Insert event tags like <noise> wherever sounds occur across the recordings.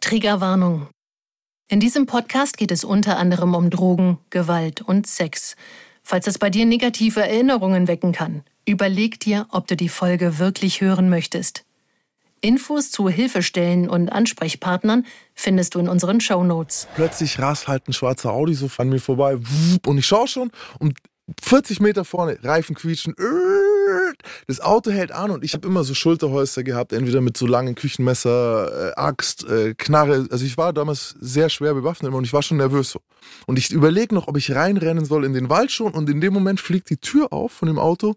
Triggerwarnung. In diesem Podcast geht es unter anderem um Drogen, Gewalt und Sex. Falls es bei dir negative Erinnerungen wecken kann, überleg dir, ob du die Folge wirklich hören möchtest. Infos zu Hilfestellen und Ansprechpartnern findest du in unseren Show Notes. Plötzlich rast halt ein schwarzer Audi so an mir vorbei und ich schaue schon und 40 Meter vorne, Reifen quietschen, das Auto hält an und ich habe immer so Schulterholster gehabt, entweder mit so langen Küchenmesser, äh, Axt, äh, Knarre. Also ich war damals sehr schwer bewaffnet und ich war schon nervös so. Und ich überlege noch, ob ich reinrennen soll in den Wald schon und in dem Moment fliegt die Tür auf von dem Auto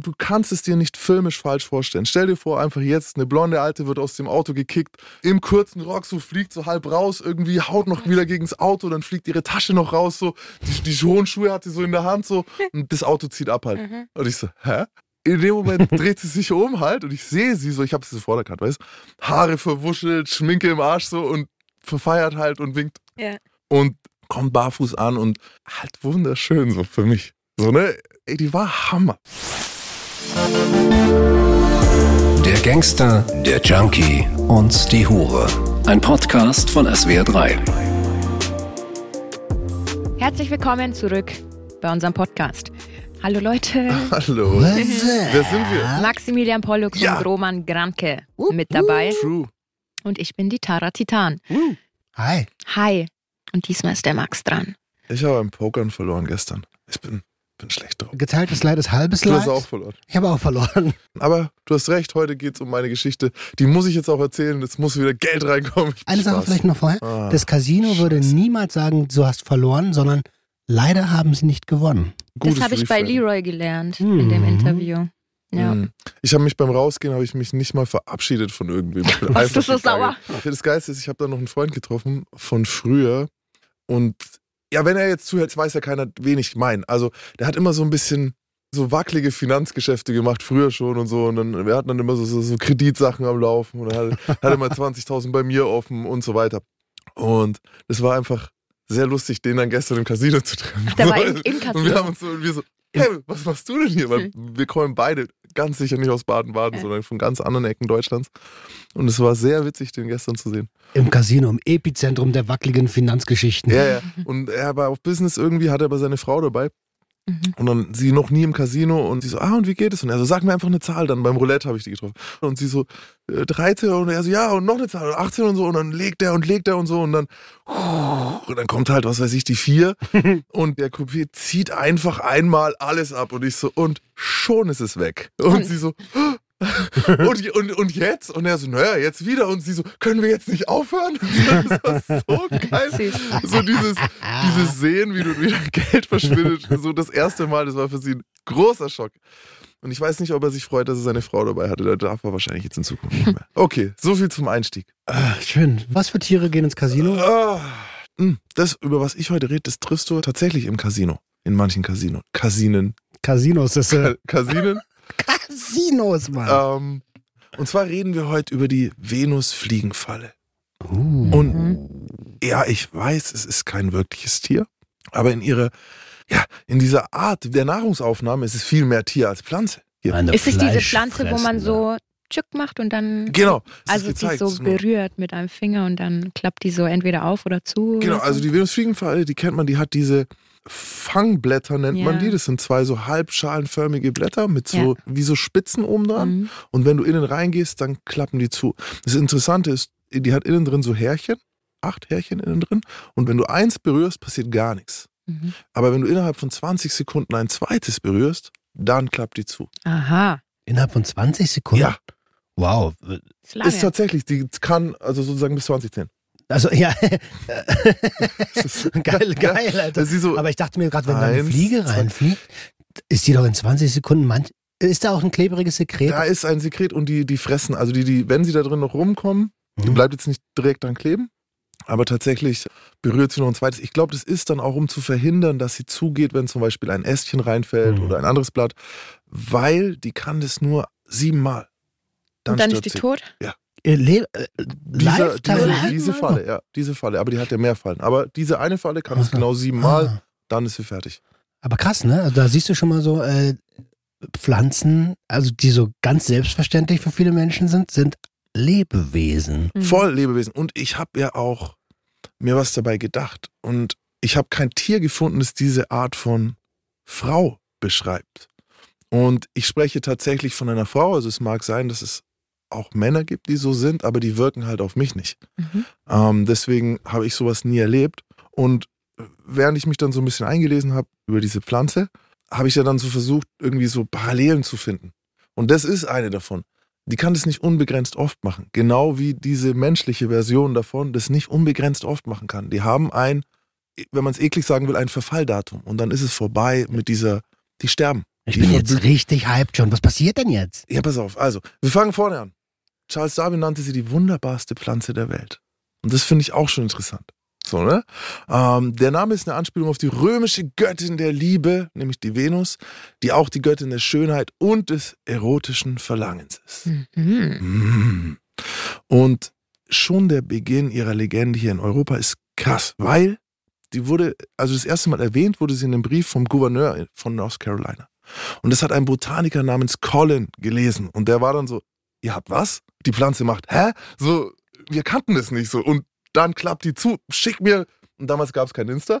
du kannst es dir nicht filmisch falsch vorstellen. Stell dir vor, einfach jetzt, eine blonde Alte wird aus dem Auto gekickt, im kurzen Rock so fliegt so halb raus, irgendwie haut noch wieder gegen das Auto, dann fliegt ihre Tasche noch raus, so, die, die hohen Schuhe hat sie so in der Hand, so, und das Auto zieht ab halt. Mhm. Und ich so, hä? In dem Moment dreht sie sich um halt und ich sehe sie so, ich habe sie so vorderkant, weißt Haare verwuschelt, Schminke im Arsch so und verfeiert halt und winkt. Ja. Und kommt barfuß an und halt wunderschön so für mich. So, ne? Ey, die war Hammer. Der Gangster, der Junkie und die Hure. Ein Podcast von SWR3. Herzlich willkommen zurück bei unserem Podcast. Hallo Leute. <laughs> Hallo. Wer sind wir? Maximilian Pollux ja. und Roman Granke mit dabei. True. Und ich bin die Tara Titan. Hi. Hi. Und diesmal ist der Max dran. Ich habe ein Pokern verloren gestern. Ich bin, bin schlecht drauf. Geteiltes Leid ist halbes Leid. Du hast auch verloren. Ich habe auch verloren. Aber du hast recht, heute geht es um meine Geschichte. Die muss ich jetzt auch erzählen. Jetzt muss wieder Geld reinkommen. Eine Sache vielleicht noch vorher. Ah, das Casino Scheiße. würde niemals sagen, du hast verloren, sondern leider haben sie nicht gewonnen. Gutes das habe ich bei Leroy gelernt mhm. in dem Interview. Ja. Mhm. Ich habe mich beim Rausgehen habe ich mich nicht mal verabschiedet von irgendwem. Warst du so sauer? Das Geilste ist, ich habe da noch einen Freund getroffen von früher und ja, wenn er jetzt zuhört, weiß ja keiner, wen ich meine. Also der hat immer so ein bisschen so wackelige Finanzgeschäfte gemacht, früher schon und so. Und dann, wir hatten dann immer so, so, so Kreditsachen am Laufen und er hat, hat immer <laughs> 20.000 bei mir offen und so weiter. Und es war einfach sehr lustig, den dann gestern im Casino zu treffen. Der war <laughs> im, im Casino. Und wir haben uns so, wir so, hey, was machst du denn hier? Weil hm. wir kommen beide ganz sicher nicht aus Baden-Baden, ja. sondern von ganz anderen Ecken Deutschlands. Und es war sehr witzig, den gestern zu sehen. Im Casino, im Epizentrum der wackeligen Finanzgeschichten. Ja, ja. Und er war auf Business irgendwie, hatte aber seine Frau dabei. Mhm. Und dann sie noch nie im Casino und sie so, ah, und wie geht es? Und er so, sag mir einfach eine Zahl. Dann beim Roulette habe ich die getroffen. Und sie so, äh, 13 und er so, ja, und noch eine Zahl, 18 und so. Und dann legt er und legt er und so. Und dann, und dann kommt halt, was weiß ich, die 4. <laughs> und der Coupé zieht einfach einmal alles ab. Und ich so, und schon ist es weg. Und, und sie so, <laughs> und, und, und jetzt? Und er so, naja, jetzt wieder. Und sie so, können wir jetzt nicht aufhören? <laughs> Das war so geil. <laughs> So dieses, dieses Sehen, wie du wieder Geld verschwindet. So das erste Mal, das war für sie ein großer Schock. Und ich weiß nicht, ob er sich freut, dass er seine Frau dabei hatte. Da darf er wahrscheinlich jetzt in Zukunft nicht mehr. Okay, so viel zum Einstieg. Ah, schön. Was für Tiere gehen ins Casino? Ah, hm, das, über was ich heute rede, das triffst du tatsächlich im Casino. In manchen Casinos. Casinen. Casinos, das ist. Äh Casinen? Casinos, Mann. Ähm, und zwar reden wir heute über die Venusfliegenfalle. Uh. Und ja, ich weiß, es ist kein wirkliches Tier, aber in ihrer, ja, in dieser Art der Nahrungsaufnahme ist es viel mehr Tier als Pflanze. Ist es diese Pflanze, wo man so Tschück macht und dann genau, also sie so berührt mit einem Finger und dann klappt die so entweder auf oder zu. Genau, oder so? also die Venusfliegenfalle, die kennt man, die hat diese Fangblätter nennt ja. man die. Das sind zwei so halbschalenförmige Blätter mit so ja. wie so Spitzen oben dran. Mhm. Und wenn du innen reingehst, dann klappen die zu. Das Interessante ist, die hat innen drin so Härchen, acht Härchen innen drin. Und wenn du eins berührst, passiert gar nichts. Mhm. Aber wenn du innerhalb von 20 Sekunden ein zweites berührst, dann klappt die zu. Aha. Innerhalb von 20 Sekunden? Ja. Wow. Ist, ist tatsächlich, die kann also sozusagen bis 20 zählen. Also ja, <laughs> geil, geil, Alter. So Aber ich dachte mir gerade, wenn da eine Fliege reinfliegt, ist die doch in 20 Sekunden manch. Ist da auch ein klebriges Sekret? Da ist ein Sekret und die, die fressen, also die, die, wenn sie da drin noch rumkommen, mhm. bleibt jetzt nicht direkt dran kleben, aber tatsächlich berührt sie noch ein zweites. Ich glaube, das ist dann auch, um zu verhindern, dass sie zugeht, wenn zum Beispiel ein Ästchen reinfällt mhm. oder ein anderes Blatt, weil die kann das nur siebenmal. Dann und dann ist die sie. tot? Ja. Äh, Le äh, diese, diese, diese, Falle, ja, diese Falle, aber die hat ja mehr Fallen. Aber diese eine Falle kann es genau siebenmal, ah. dann ist sie fertig. Aber krass, ne? Also da siehst du schon mal so äh, Pflanzen, also die so ganz selbstverständlich für viele Menschen sind, sind Lebewesen. Mhm. Voll Lebewesen. Und ich habe ja auch mir was dabei gedacht. Und ich habe kein Tier gefunden, das diese Art von Frau beschreibt. Und ich spreche tatsächlich von einer Frau. Also es mag sein, dass es auch Männer gibt, die so sind, aber die wirken halt auf mich nicht. Mhm. Ähm, deswegen habe ich sowas nie erlebt. Und während ich mich dann so ein bisschen eingelesen habe über diese Pflanze, habe ich ja dann so versucht, irgendwie so Parallelen zu finden. Und das ist eine davon. Die kann das nicht unbegrenzt oft machen. Genau wie diese menschliche Version davon das nicht unbegrenzt oft machen kann. Die haben ein, wenn man es eklig sagen will, ein Verfalldatum. Und dann ist es vorbei mit dieser, die sterben. Ich bin jetzt richtig hyped schon. Was passiert denn jetzt? Ja, pass auf. Also, wir fangen vorne an. Charles Darwin nannte sie die wunderbarste Pflanze der Welt. Und das finde ich auch schon interessant. So, ne? Ähm, der Name ist eine Anspielung auf die römische Göttin der Liebe, nämlich die Venus, die auch die Göttin der Schönheit und des erotischen Verlangens ist. Mhm. Mhm. Und schon der Beginn ihrer Legende hier in Europa ist krass, weil die wurde, also das erste Mal erwähnt wurde sie in einem Brief vom Gouverneur von North Carolina. Und das hat ein Botaniker namens Colin gelesen. Und der war dann so, ihr habt was? Die Pflanze macht, hä? So, wir kannten das nicht so. Und dann klappt die zu, schick mir. Und damals gab es kein Insta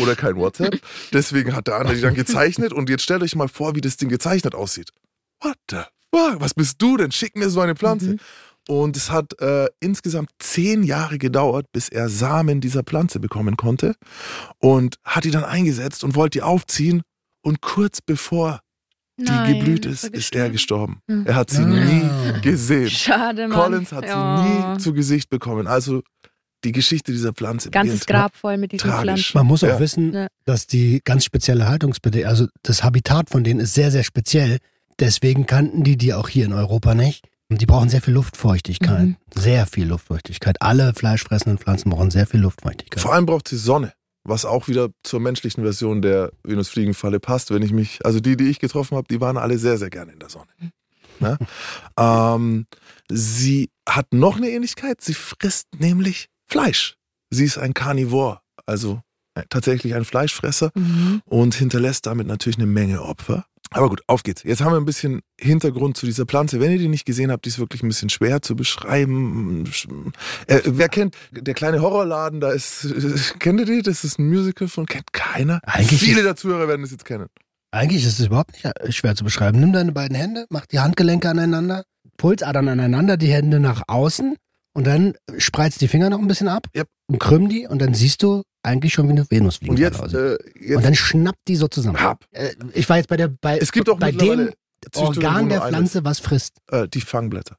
oder kein WhatsApp. Deswegen hat der andere die dann gezeichnet. Und jetzt stellt euch mal vor, wie das Ding gezeichnet aussieht. What the fuck? Was bist du denn? Schick mir so eine Pflanze. Mhm. Und es hat äh, insgesamt zehn Jahre gedauert, bis er Samen dieser Pflanze bekommen konnte. Und hat die dann eingesetzt und wollte die aufziehen. Und kurz bevor Nein, die geblüht ist, ist er gestorben. Hm. Er hat sie ja. nie gesehen. Schade, Mann. Collins hat ja. sie nie zu Gesicht bekommen. Also die Geschichte dieser Pflanze. Ganzes Grab voll mit diesen tragisch. Pflanzen. Man muss auch ja. wissen, dass die ganz spezielle Haltungsbedingungen, also das Habitat von denen ist sehr, sehr speziell. Deswegen kannten die die auch hier in Europa nicht. Und die brauchen sehr viel Luftfeuchtigkeit. Mhm. Sehr viel Luftfeuchtigkeit. Alle fleischfressenden Pflanzen brauchen sehr viel Luftfeuchtigkeit. Vor allem braucht sie Sonne was auch wieder zur menschlichen Version der Venusfliegenfalle passt. Wenn ich mich, also die, die ich getroffen habe, die waren alle sehr, sehr gerne in der Sonne. Ne? ähm, sie hat noch eine Ähnlichkeit. Sie frisst nämlich Fleisch. Sie ist ein Karnivor, also tatsächlich ein Fleischfresser mhm. und hinterlässt damit natürlich eine Menge Opfer. Aber gut, auf geht's. Jetzt haben wir ein bisschen Hintergrund zu dieser Pflanze. Wenn ihr die nicht gesehen habt, die ist wirklich ein bisschen schwer zu beschreiben. Äh, wer kennt der kleine Horrorladen? Da ist, <laughs> kennt ihr die? Das ist ein Musical von, kennt keiner. Eigentlich Viele der Zuhörer werden es jetzt kennen. Eigentlich ist es überhaupt nicht äh, schwer zu beschreiben. Nimm deine beiden Hände, mach die Handgelenke aneinander, Pulsadern aneinander, die Hände nach außen und dann spreizt die Finger noch ein bisschen ab yep. und krümm die und dann siehst du eigentlich schon wie eine Venus fliegen. Und jetzt, äh, jetzt, Und dann schnappt die so zusammen. Hab. Äh, ich war jetzt bei der bei, es gibt auch bei dem Organ der Pflanze, eines. was frisst. Äh, die Fangblätter.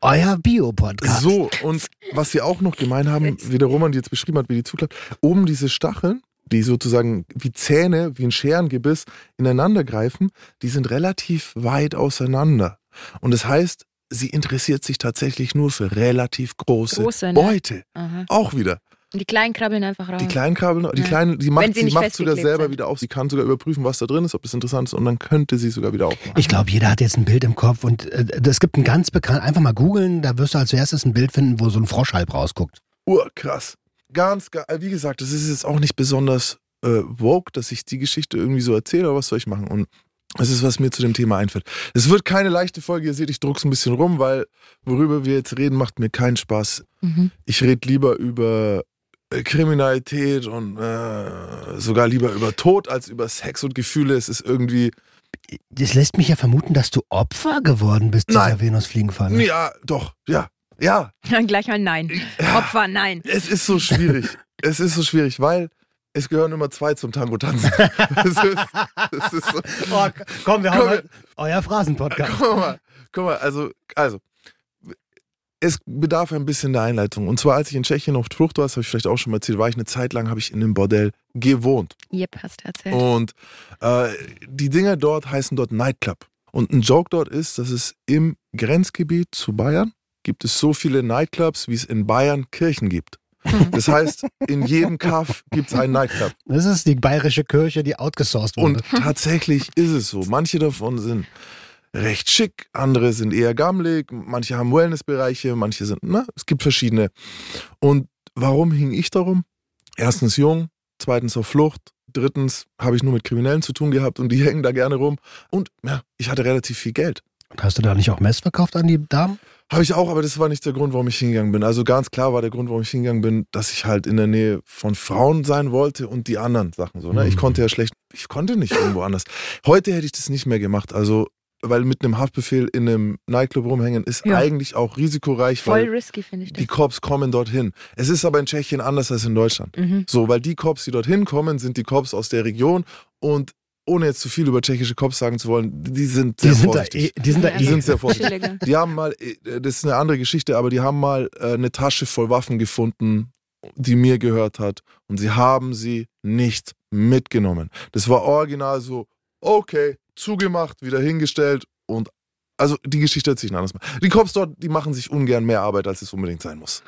Euer Bio-Podcast. So, und was sie auch noch gemein haben, wie der Roman die jetzt beschrieben hat, wie die zuklappt, oben diese Stacheln, die sozusagen wie Zähne, wie ein Scherengebiss ineinander greifen, die sind relativ weit auseinander. Und das heißt, sie interessiert sich tatsächlich nur für relativ große, große ne? Beute. Aha. Auch wieder. Und die Kleinen krabbeln einfach raus. Die Kleinen krabbeln, die ja. Kleinen, die macht, sie, sie macht sogar selber sind. wieder auf. Sie kann sogar überprüfen, was da drin ist, ob das interessant ist und dann könnte sie sogar wieder aufmachen. Ich glaube, jeder hat jetzt ein Bild im Kopf und äh, es gibt ein ganz bekannt, einfach mal googeln, da wirst du als erstes ein Bild finden, wo so ein Frosch halb rausguckt. Urkrass. Ganz, äh, wie gesagt, das ist jetzt auch nicht besonders äh, woke, dass ich die Geschichte irgendwie so erzähle, aber was soll ich machen? Und das ist, was mir zu dem Thema einfällt. Es wird keine leichte Folge, ihr seht, ich druck's ein bisschen rum, weil worüber wir jetzt reden, macht mir keinen Spaß. Mhm. Ich rede lieber über Kriminalität und äh, sogar lieber über Tod als über Sex und Gefühle. Es ist irgendwie. Das lässt mich ja vermuten, dass du Opfer geworden bist dieser Venusfliegenfalle. Ja, doch, ja. Ja. Gleich mal nein. Ja. Opfer, nein. Es ist so schwierig. <laughs> es ist so schwierig, weil es gehören immer zwei zum Tango-Tanzen. <laughs> so. oh, komm, wir haben komm, euer Phrasen-Podcast. Guck mal, guck mal, also, also, es bedarf ein bisschen der Einleitung. Und zwar, als ich in Tschechien auf Flucht war, das habe ich vielleicht auch schon mal erzählt, war ich eine Zeit lang, habe ich in einem Bordell gewohnt. Yep, hast du erzählt. Und äh, die Dinger dort heißen dort Nightclub. Und ein Joke dort ist, dass es im Grenzgebiet zu Bayern gibt es so viele Nightclubs, wie es in Bayern Kirchen gibt. <laughs> Das heißt, in jedem Kaff gibt es einen Nightclub. Das ist die bayerische Kirche, die outgesourced wurde. Und tatsächlich ist es so. Manche davon sind recht schick, andere sind eher gammelig, manche haben Wellnessbereiche, manche sind, ne? Es gibt verschiedene. Und warum hing ich darum? Erstens jung, zweitens auf Flucht, drittens habe ich nur mit Kriminellen zu tun gehabt und die <laughs> hängen da gerne rum. Und ja, ich hatte relativ viel Geld. Und hast du da nicht auch Mess verkauft an die Damen? Habe ich auch, aber das war nicht der Grund, warum ich hingegangen bin. Also ganz klar war der Grund, warum ich hingegangen bin, dass ich halt in der Nähe von Frauen sein wollte und die anderen Sachen so. Ne? Ich Mhm. konnte ja schlecht, ich konnte nicht irgendwo anders. Heute hätte ich das nicht mehr gemacht. Also, weil mit einem Haftbefehl in einem Nightclub rumhängen ist Ja. eigentlich auch risikoreich, Voll weil risky, finde ich die das. Cops kommen dorthin. Es ist aber in Tschechien anders als in Deutschland. Mhm. So, weil die Cops, die dorthin kommen, sind die Cops aus der Region und ohne jetzt zu viel über tschechische Cops sagen zu wollen, die sind Die sehr sind, da vorsichtig. eh, die sind da Die eh. sind sehr vorsichtig. Die haben mal, äh, das ist eine andere Geschichte, aber die haben mal äh, eine Tasche voll Waffen gefunden, die mir gehört hat. Und sie haben sie nicht mitgenommen. Das war original so, okay, zugemacht, wieder hingestellt und also die Geschichte erzähle ich ein anderes Mal. Die Cops dort, die machen sich ungern mehr Arbeit, als es unbedingt sein muss.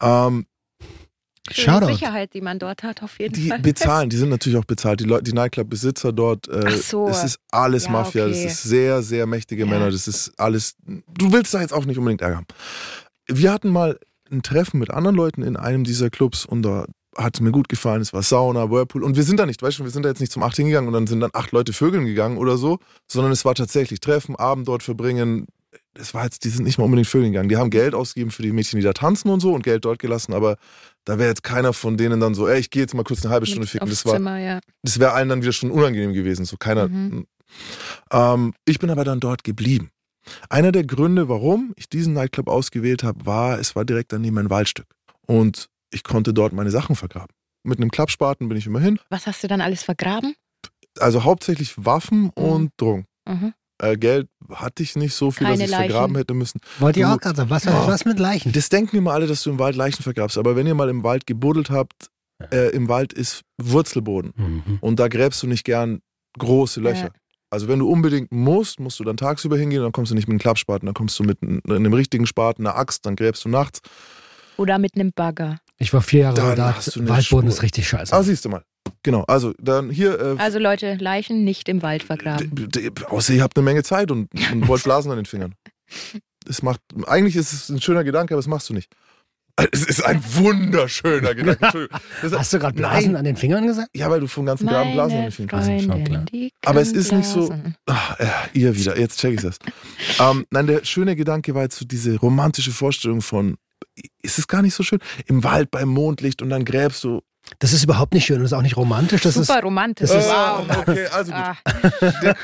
ähm, Schöne Shoutout. Sicherheit, die man dort hat, auf jeden die Fall. bezahlen, die sind natürlich auch bezahlt. Die, Leute, die Nightclub-Besitzer dort, äh, so. das ist alles Ja, Mafia, das okay. ist sehr, sehr mächtige Ja. Männer, das ist alles, du willst da jetzt auch nicht unbedingt Ärger haben. Wir hatten mal ein Treffen mit anderen Leuten in einem dieser Clubs und da hat es mir gut gefallen, es war Sauna, Whirlpool und wir sind da nicht, weißt du, wir sind da jetzt nicht zum acht hingegangen und dann sind dann acht Leute vögeln gegangen oder so, sondern es war tatsächlich Treffen, Abend dort verbringen, es war jetzt, die sind nicht mal unbedingt vögeln gegangen, die haben Geld ausgegeben für die Mädchen, die da tanzen und so und Geld dort gelassen, aber da wäre jetzt keiner von denen dann so, ey, ich gehe jetzt mal kurz eine halbe Stunde ficken, das war, Zimmer, ja. das wäre allen dann wieder schon unangenehm gewesen. So keiner. Mhm. Ähm, ich bin aber dann dort geblieben. Einer der Gründe, warum ich diesen Nightclub ausgewählt habe, war, es war direkt daneben ein Waldstück. Und ich konnte dort meine Sachen vergraben. Mit einem Klappspaten bin ich immer hin. Was hast du dann alles vergraben? Also hauptsächlich Waffen und Drogen. Mhm. Äh, Geld hatte ich nicht so viel, Keine dass ich Leichen. vergraben hätte müssen. Wollte ich auch gerade sagen, was, Oh. was mit Leichen? Das denken immer alle, dass du im Wald Leichen vergrabst. Aber wenn ihr mal im Wald gebuddelt habt, äh, im Wald ist Wurzelboden. Mhm. Und da gräbst du nicht gern große Löcher. Ja. Also wenn du unbedingt musst, musst du dann tagsüber hingehen, dann kommst du nicht mit einem Klappspaten, dann kommst du mit einem einem richtigen Spaten, einer Axt, dann gräbst du nachts. Oder mit einem Bagger. Ich war vier Jahre Dann Soldat. hast du eine Waldboden Spur. ist richtig scheiße. Ah, siehst du mal. Genau, also dann hier, äh, Also Leute, Leichen nicht im Wald vergraben. außer ihr habt eine Menge Zeit und, und wollt Blasen an den Fingern. Das macht, eigentlich ist es ein schöner Gedanke, aber das machst du nicht. Es ist ein wunderschöner Gedanke. Hast du gerade Blasen Nein. an den Fingern gesagt? Ja, weil du vom ganzen Graben Blasen an den Fingern hast. Aber es ist nicht so-. Ach, ja, ihr wieder, jetzt check ich das. ähm, nein, der schöne Gedanke war jetzt so diese romantische Vorstellung von, ist es gar nicht so schön? Im Wald beim Mondlicht und dann gräbst du. Das ist überhaupt nicht schön. Das ist auch nicht romantisch. Das Super ist, romantisch. das ist- wow. okay, also gut. Ah,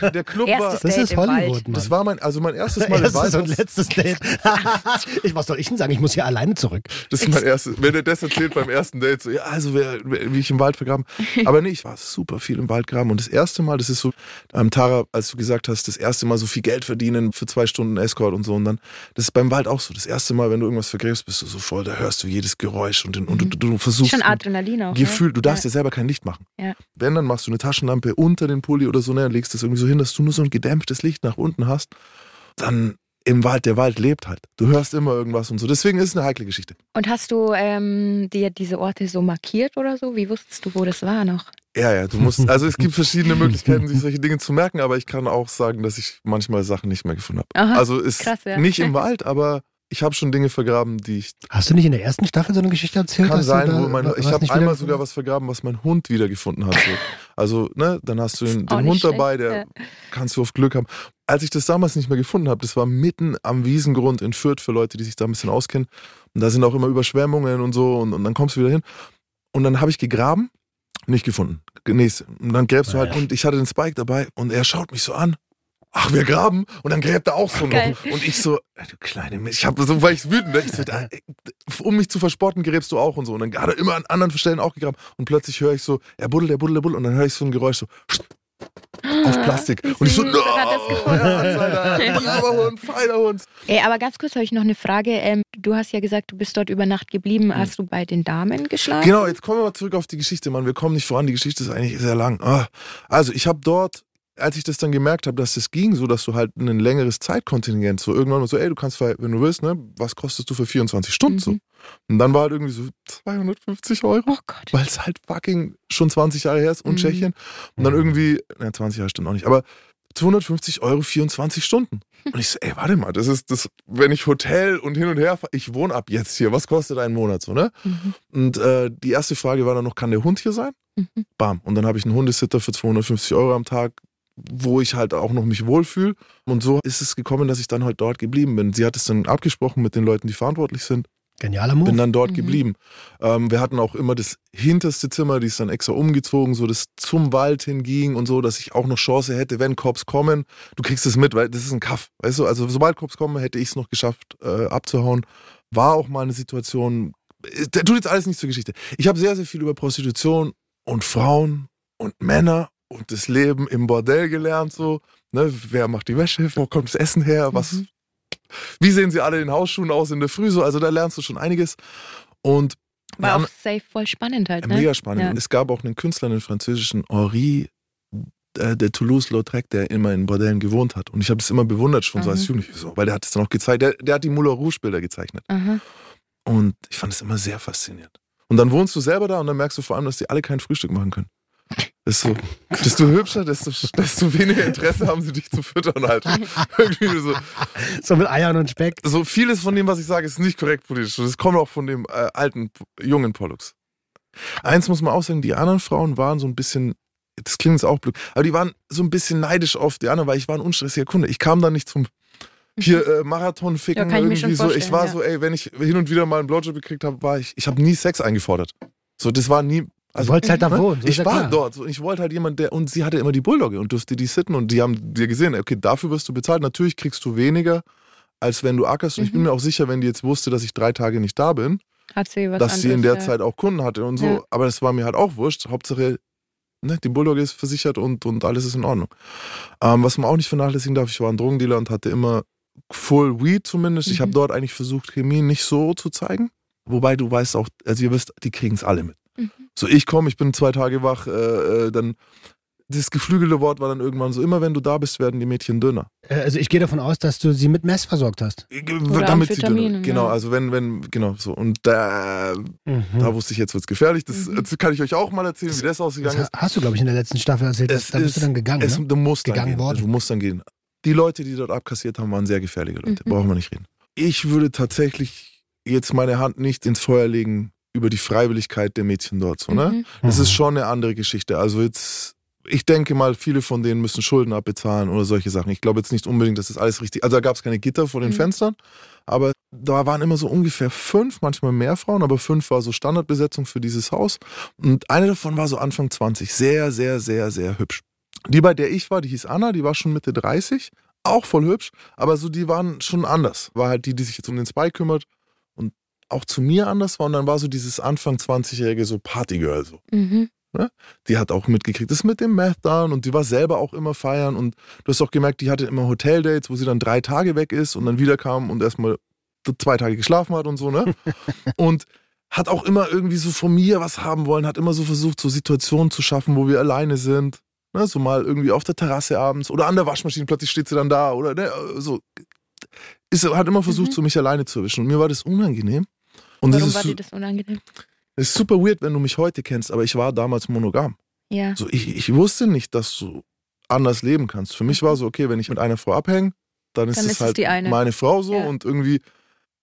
Der, der Club war, erstes das Date ist im Hollywood, das war mein, also mein erstes <laughs> Mal im Erstes Wald. und letztes Date. <laughs> ich, was soll ich denn sagen? Ich muss hier alleine zurück. Das ist mein erstes. Wenn er das erzählt beim ersten Date, so, ja, also wer, wer, wie ich im Wald vergraben. <laughs> Aber nee, ich war super viel im Wald graben. Und das erste Mal, das ist so, ähm, Tara, als du gesagt hast, das erste Mal so viel Geld verdienen für zwei Stunden Escort und so. Und dann, das ist beim Wald auch so. Das erste Mal, wenn du irgendwas vergräbst, bist du so voll, da hörst du jedes Geräusch und, und du, du versuchst. Schon ein Adrenalin auch. Gefühl, du ne? darfst ja. dir selber kein Licht machen. Ja. Wenn, dann machst du eine Taschenlampe unter den Pulli oder so, ne, legst das irgendwie so hin, dass du nur so ein gedämpftes Licht nach unten hast. Dann im Wald, der Wald lebt halt. Du hörst immer irgendwas und so. Deswegen ist es eine heikle Geschichte. Und hast du ähm, dir diese Orte so markiert oder so? Wie wusstest du, wo das war noch? Ja, ja, du musst, also es gibt verschiedene Möglichkeiten, sich solche Dinge zu merken, aber ich kann auch sagen, dass ich manchmal Sachen nicht mehr gefunden habe. Aha, Also ist krass, ja. nicht im Wald, aber ich habe schon Dinge vergraben, die ich Hast du nicht in der ersten Staffel so eine Geschichte erzählt? kann sein, da wo mein, ich habe einmal sogar was vergraben, was mein Hund wiedergefunden hat. So. Also, ne, dann hast du den, den Hund schlecht, dabei, der ja. kannst du auf Glück haben. Als ich das damals nicht mehr gefunden habe, das war mitten am Wiesengrund in Fürth für Leute, die sich da ein bisschen auskennen. Und da sind auch immer Überschwemmungen und so und, und dann kommst du wieder hin. Und dann habe ich gegraben, nicht gefunden. Nächste. Und dann gräbst du halt und ich hatte den Spike dabei und er schaut mich so an. Ach, wir graben. Und dann gräbt er auch so Geil. noch. Und ich so, ey, du kleine Mist. Ich habe so, weil ich wütend, ne? ich so, da, ey, um mich zu verspotten, gräbst du auch und so. Und dann hat er immer an anderen Stellen auch gegraben. Und plötzlich höre ich so, er buddelt, er buddelt, er buddelt. Und dann höre ich so ein Geräusch so, auf Plastik. Und ich so, no, dann hat er's gefunden. Alter, braver Hund, feiner Hund. Ey, aber ganz kurz habe ich noch eine Frage. Ähm, du hast ja gesagt, du bist dort über Nacht geblieben. Hast du bei den Damen geschlafen? Genau, jetzt kommen wir mal zurück auf die Geschichte, Mann. Wir kommen nicht voran, die Geschichte ist eigentlich sehr lang. Ah. Also, ich habe dort, als ich das dann gemerkt habe, dass das ging, so dass du halt ein längeres Zeitkontingent, so irgendwann mal so, ey, du kannst, wenn du willst, ne, was kostest du für 24 Stunden so? Mhm. Und dann war halt irgendwie so 250 Euro, Oh weil es halt fucking schon 20 Jahre her ist und Mhm. Tschechien. Und dann irgendwie, na, 20 Jahre stimmt auch nicht, aber 250 Euro 24 Stunden. <laughs> Und ich so, ey, warte mal, das ist das, wenn ich Hotel und hin und her fahre, ich wohne ab jetzt hier, was kostet ein Monat so, ne? Mhm. Und äh, die erste Frage war dann noch, kann der Hund hier sein? Mhm. Bam. Und dann habe ich einen Hundesitter für 250 Euro am Tag wo ich halt auch noch mich wohlfühle. Und so ist es gekommen, dass ich dann halt dort geblieben bin. Sie hat es dann abgesprochen mit den Leuten, die verantwortlich sind. Genialer Move. Bin dann dort mhm. geblieben. Ähm, wir hatten auch immer das hinterste Zimmer, die ist dann extra umgezogen, so das zum Wald hinging und so, dass ich auch noch Chance hätte, wenn Cops kommen. Du kriegst es mit, weil das ist ein Kaff. Weißt du, also sobald Cops kommen, hätte ich es noch geschafft, äh, abzuhauen. War auch mal eine Situation, äh, tut jetzt alles nicht zur Geschichte. Ich habe sehr, sehr viel über Prostitution und Frauen und Männer und das Leben im Bordell gelernt, so. Ne, wer macht die Wäsche, wo kommt das Essen her, was, mhm. wie sehen sie alle in Hausschuhen aus in der Früh, so, also da lernst du schon einiges. Und war auch safe voll spannend halt, ne? Mega spannend. Ja. Es gab auch einen Künstler, einen französischen Henri äh, der Toulouse-Lautrec, der immer in Bordellen gewohnt hat. Und ich habe das immer bewundert, schon mhm. so als Jugendlicher, so, weil der hat es dann auch gezeigt. Der, der hat die Moulin Rouge-Bilder gezeichnet. Mhm. Und ich fand es immer sehr faszinierend. Und dann wohnst du selber da und dann merkst du vor allem, dass die alle kein Frühstück machen können. Desto, desto hübscher, desto, desto weniger Interesse haben sie dich zu füttern halt. <laughs> Irgendwie so. so mit Eiern und Speck. So vieles von dem, was ich sage, ist nicht korrekt politisch. Das kommt auch von dem äh, alten, jungen Pollux. Eins muss man auch sagen, die anderen Frauen waren so ein bisschen, das klingt jetzt auch blöd, aber die waren so ein bisschen neidisch auf die anderen, weil ich war ein unstressiger Kunde. Ich kam da nicht zum hier äh, Marathon ficken ja, irgendwie so. Ich war ja. so, ey, wenn ich hin und wieder mal einen Blowjob gekriegt habe, war ich, ich habe nie Sex eingefordert. So, das war nie, also, du wolltest halt da ne? wohnen. So ich war klar. dort. Ich wollte halt jemand, der. Und sie hatte immer die Bulldogge und durfte die sitten und die haben dir gesehen, okay, dafür wirst du bezahlt. Natürlich kriegst du weniger, als wenn du ackerst. Und mhm. ich bin mhm. mir auch sicher, wenn die jetzt wusste, dass ich drei Tage nicht da bin, sie dass anderes, sie in der ja. Zeit auch Kunden hatte und so. Ja. Aber das war mir halt auch wurscht. Hauptsache, ne, die Bulldogge ist versichert und, und alles ist in Ordnung. Ähm, was man auch nicht vernachlässigen darf, ich war ein Drogendealer und hatte immer Full Weed zumindest. Mhm. Ich habe dort eigentlich versucht, Chemie nicht so zu zeigen. Wobei du weißt auch, also ihr wisst, die kriegen es alle mit. So, ich komme, ich bin zwei Tage wach, äh, äh, dann das geflügelte Wort war dann irgendwann so, immer wenn du da bist, werden die Mädchen dünner. Äh, also ich gehe davon aus, dass du sie mit Mess versorgt hast. Äh, Oder Damit sie dünner. Genau, also wenn, wenn, genau so. Und da, mhm. da wusste ich, jetzt wird es gefährlich. Das, mhm. das, kann ich euch auch mal erzählen, das, wie das ausgegangen das ist. Hast du, glaube ich, in der letzten Staffel erzählt. Es da bist du dann gegangen. Es, ne? Du musst gegangen dann gehen. Worden. Du musst dann gehen. Die Leute, die dort abkassiert haben, waren sehr gefährliche Leute. Mhm. Brauchen wir nicht reden. Ich würde tatsächlich jetzt meine Hand nicht ins Feuer legen über die Freiwilligkeit der Mädchen dort. So, ne? Mhm. Das ist schon eine andere Geschichte. Also jetzt, ich denke mal, viele von denen müssen Schulden abbezahlen oder solche Sachen. Ich glaube jetzt nicht unbedingt, dass das alles richtig. Also da gab es keine Gitter vor den mhm. Fenstern, aber da waren immer so ungefähr fünf, manchmal mehr Frauen, aber fünf war so Standardbesetzung für dieses Haus. Und eine davon war so Anfang 20, sehr, sehr, sehr, sehr hübsch. Die, bei der ich war, die hieß Anna, die war schon Mitte 30, auch voll hübsch, aber so die waren schon anders. War halt die, die sich jetzt um den Spy kümmert auch zu mir anders war. Und dann war so dieses Anfang 20-jährige so Partygirl so. Mhm. Ne? Die hat auch mitgekriegt, das mit dem Meth dann und die war selber auch immer feiern und du hast auch gemerkt, die hatte immer Hoteldates, wo sie dann drei Tage weg ist und dann wieder kam und erstmal zwei Tage geschlafen hat und so, ne? <laughs> und hat auch immer irgendwie so von mir was haben wollen, hat immer so versucht, so Situationen zu schaffen, wo wir alleine sind. Ne? So mal irgendwie auf der Terrasse abends oder an der Waschmaschine, plötzlich steht sie dann da oder ne? so. Ist, hat immer versucht, mhm. so mich alleine zu erwischen. Und mir war das unangenehm. Und Warum war dir das unangenehm? Es ist super weird, wenn du mich heute kennst, aber ich war damals monogam. Ja. So, ich, ich wusste nicht, dass du anders leben kannst. Für mich war so, okay, wenn ich mit einer Frau abhänge, dann ist dann es ist halt meine Frau so ja. und irgendwie,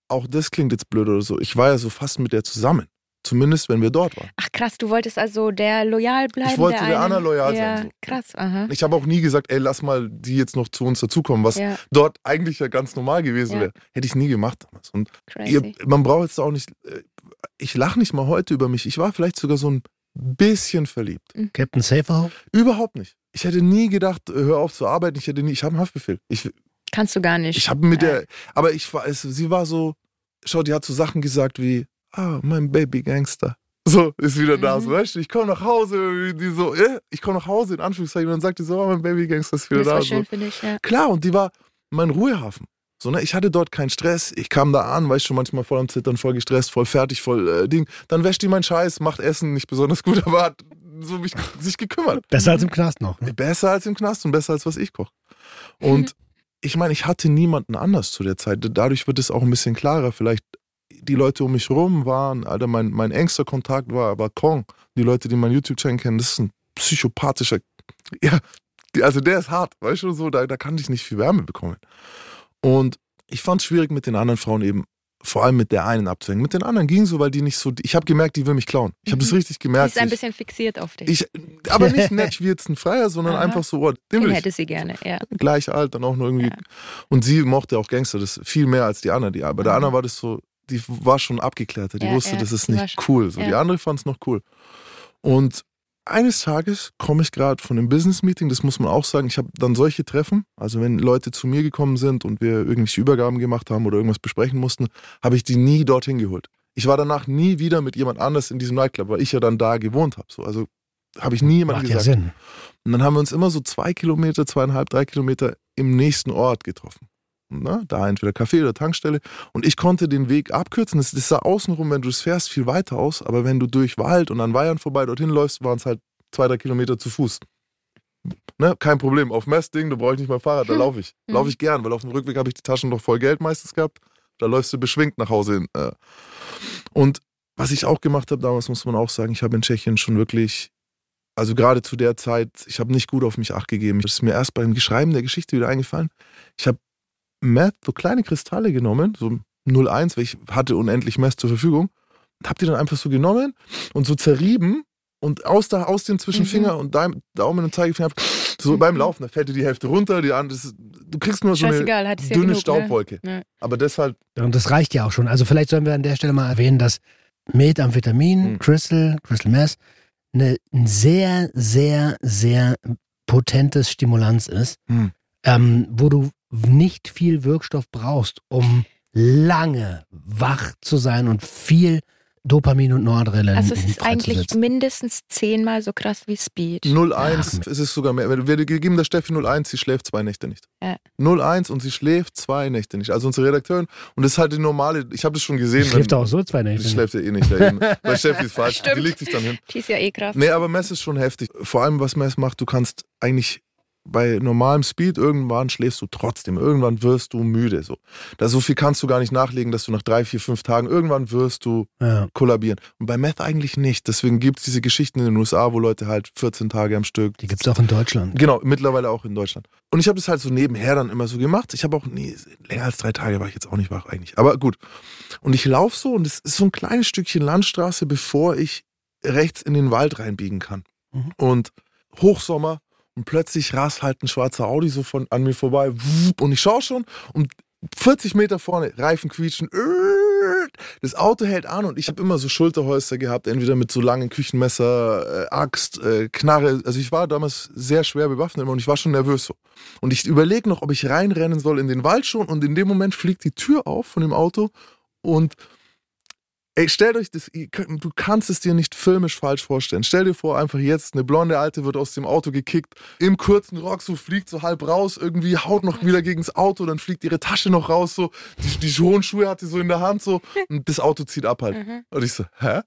auch das klingt jetzt blöd oder so. Ich war ja so fast mit der zusammen. Zumindest, wenn wir dort waren. Ach krass, du wolltest also der loyal bleiben? Ich wollte der, der Anna loyal ja, sein. So. Krass, aha. Ich habe auch nie gesagt, ey, lass mal die jetzt noch zu uns dazukommen, was ja. dort eigentlich ja ganz normal gewesen ja. wäre. Hätte ich nie gemacht damals. Und ihr, man braucht jetzt auch nicht, äh, ich lache nicht mal heute über mich. Ich war vielleicht sogar so ein bisschen verliebt. Mhm. Captain Safer? Überhaupt nicht. Ich hätte nie gedacht, äh, hör auf zu arbeiten. Ich hätte nie, ich habe einen Haftbefehl. Ich, Kannst du gar nicht. Ich habe mit der, aber ich war, es, sie war so, schau, die hat so Sachen gesagt wie, ah, mein Baby Gangster. So, ist wieder da, mhm. so, weißt du, ich komme nach Hause, die so, äh, ich komme nach Hause, in Anführungszeichen, und dann sagt die so, oh, mein Baby Gangster ist wieder das da. War schön so. für dich, ja. Klar, und die war mein Ruhehafen. So, ne, ich hatte dort keinen Stress. Ich kam da an, weißt schon manchmal voll am Zittern, voll gestresst, voll fertig, voll äh, Ding. Dann wäscht die mein Scheiß, macht Essen, nicht besonders gut, <laughs> aber hat so mich, sich gekümmert. Besser als im Knast noch. Ne? Besser als im Knast und besser als was ich koche. <laughs> Und ich meine, ich hatte niemanden anders zu der Zeit. Dadurch wird es auch ein bisschen klarer. Vielleicht die Leute um mich rum waren, Alter, mein, mein engster Kontakt war, war Kong. Die Leute, die meinen YouTube-Channel kennen, das ist ein psychopathischer, ja, also der ist hart, weißt du, so, da, da kann ich nicht viel Wärme bekommen. Und ich fand es schwierig mit den anderen Frauen eben vor allem mit der einen abzuhängen. Mit den anderen ging so, weil die nicht so. Ich habe gemerkt, die will mich klauen. Ich habe das richtig Sie gemerkt. ist ein Ich- bisschen fixiert auf dich. ich, aber nicht <laughs> nett wie jetzt ein Freier, sondern Aha. einfach so, oh, den Den hätte sie gerne, ja. Gleich alt, dann auch noch irgendwie. Ja. Und sie mochte auch Gangster, das viel mehr als die andere. Die, bei der Mhm. anderen war das so, die war schon abgeklärter. Die Ja, wusste, ja, das ist die nicht cool. So, Die ja. andere fand es noch cool. Und eines Tages komme ich gerade von einem Business-Meeting, das muss man auch sagen. Ich habe dann solche Treffen, also wenn Leute zu mir gekommen sind und wir irgendwelche Übergaben gemacht haben oder irgendwas besprechen mussten, habe ich die nie dorthin geholt. Ich war danach nie wieder mit jemand anders in diesem Nightclub, weil ich ja dann da gewohnt habe. So, also habe ich nie jemandem Macht ja gesagt. Sinn. Und dann haben wir uns immer so zwei Kilometer, zweieinhalb, drei Kilometer im nächsten Ort getroffen. Na, da entweder Café oder Tankstelle. Und ich konnte den Weg abkürzen. Das, das sah außenrum, wenn du es fährst, viel weiter aus. Aber wenn du durch Wald und an Weihern vorbei dorthin läufst, waren es halt zwei, drei Kilometer zu Fuß. Ne, kein Problem. Auf Messding, da brauche ich nicht mein Fahrrad, da Hm. laufe ich. Laufe ich gern, weil auf dem Rückweg habe ich die Taschen noch voll Geld meistens gehabt. Da läufst du beschwingt nach Hause hin. Äh. Und was ich auch gemacht habe damals, muss man auch sagen, ich habe in Tschechien schon wirklich also gerade zu der Zeit, ich habe nicht gut auf mich acht gegeben. Das ist mir erst beim Schreiben der Geschichte wieder eingefallen. Ich habe Meth, so kleine Kristalle genommen, so 0,1, weil ich hatte unendlich Meth zur Verfügung. Und habe die dann einfach so genommen und so zerrieben und aus, da, aus dem zwischen Mhm. Finger und Daim, Daumen und Zeigefinger so beim Laufen, da fällt dir die Hälfte runter, die andere, das, du kriegst nur so eine ja dünne genug, ne? Staubwolke. Ja. Aber deshalb, Und das reicht ja auch schon. Also vielleicht sollen wir an der Stelle mal erwähnen, dass Methamphetamin, Mhm. Crystal, Crystal Meth, eine, ein sehr, sehr, sehr potentes Stimulanz ist, Mhm. ähm, wo du nicht viel Wirkstoff brauchst, um lange wach zu sein und viel Dopamin und Noradrenalin Also es ist eigentlich mindestens zehnmal so krass wie Speed. 0,1 Ja. ist es sogar mehr. Wir geben der Steffi 0,1, sie schläft zwei Nächte nicht. Ja. 0,1 und sie schläft zwei Nächte nicht. Also unsere Redakteurin. Und das ist halt die normale, ich habe das schon gesehen. Schläft wenn- auch so zwei Die Nächte. schläft ja eh nicht. Da eben. <laughs> Weil Steffi ist falsch, die Stimmt. legt sich dann hin. Die ist ja eh krass. Nee, aber Mess ist schon heftig. Vor allem, was Mess macht, du kannst eigentlich bei normalem Speed irgendwann schläfst du trotzdem. Irgendwann wirst du müde. So. Da so viel kannst du gar nicht nachlegen, dass du nach drei, vier, fünf Tagen irgendwann wirst du Ja. kollabieren. Und bei Meth eigentlich nicht. Deswegen gibt es diese Geschichten in den USA, wo Leute halt 14 Tage am Stück. Die gibt es auch in Deutschland. Genau, mittlerweile auch in Deutschland. Und ich habe das halt so nebenher dann immer so gemacht. Ich habe auch nie, länger als drei Tage war ich jetzt auch nicht wach eigentlich. Aber gut. Und ich laufe so und es ist so ein kleines Stückchen Landstraße, bevor ich rechts in den Wald reinbiegen kann. Mhm. Und Hochsommer und plötzlich rast halt ein schwarzer Audi so von an mir vorbei. Und ich schaue schon und 40 Meter vorne, Reifen quietschen. Das Auto hält an und ich habe immer so Schulterholster gehabt, entweder mit so langen Küchenmesser, äh, Axt, äh, Knarre. Also ich war damals sehr schwer bewaffnet und ich war schon nervös so. Und ich überlege noch, ob ich reinrennen soll in den Wald schon und in dem Moment fliegt die Tür auf von dem Auto und Ey, stellt euch das, du kannst es dir nicht filmisch falsch vorstellen. Stell dir vor, einfach jetzt, eine blonde Alte wird aus dem Auto gekickt, im kurzen Rock so fliegt so halb raus, irgendwie haut noch wieder gegen das Auto, dann fliegt ihre Tasche noch raus, so, die, die hohen Schuhe hat sie so in der Hand, so, und das Auto zieht ab halt. Mhm. Und ich so, hä?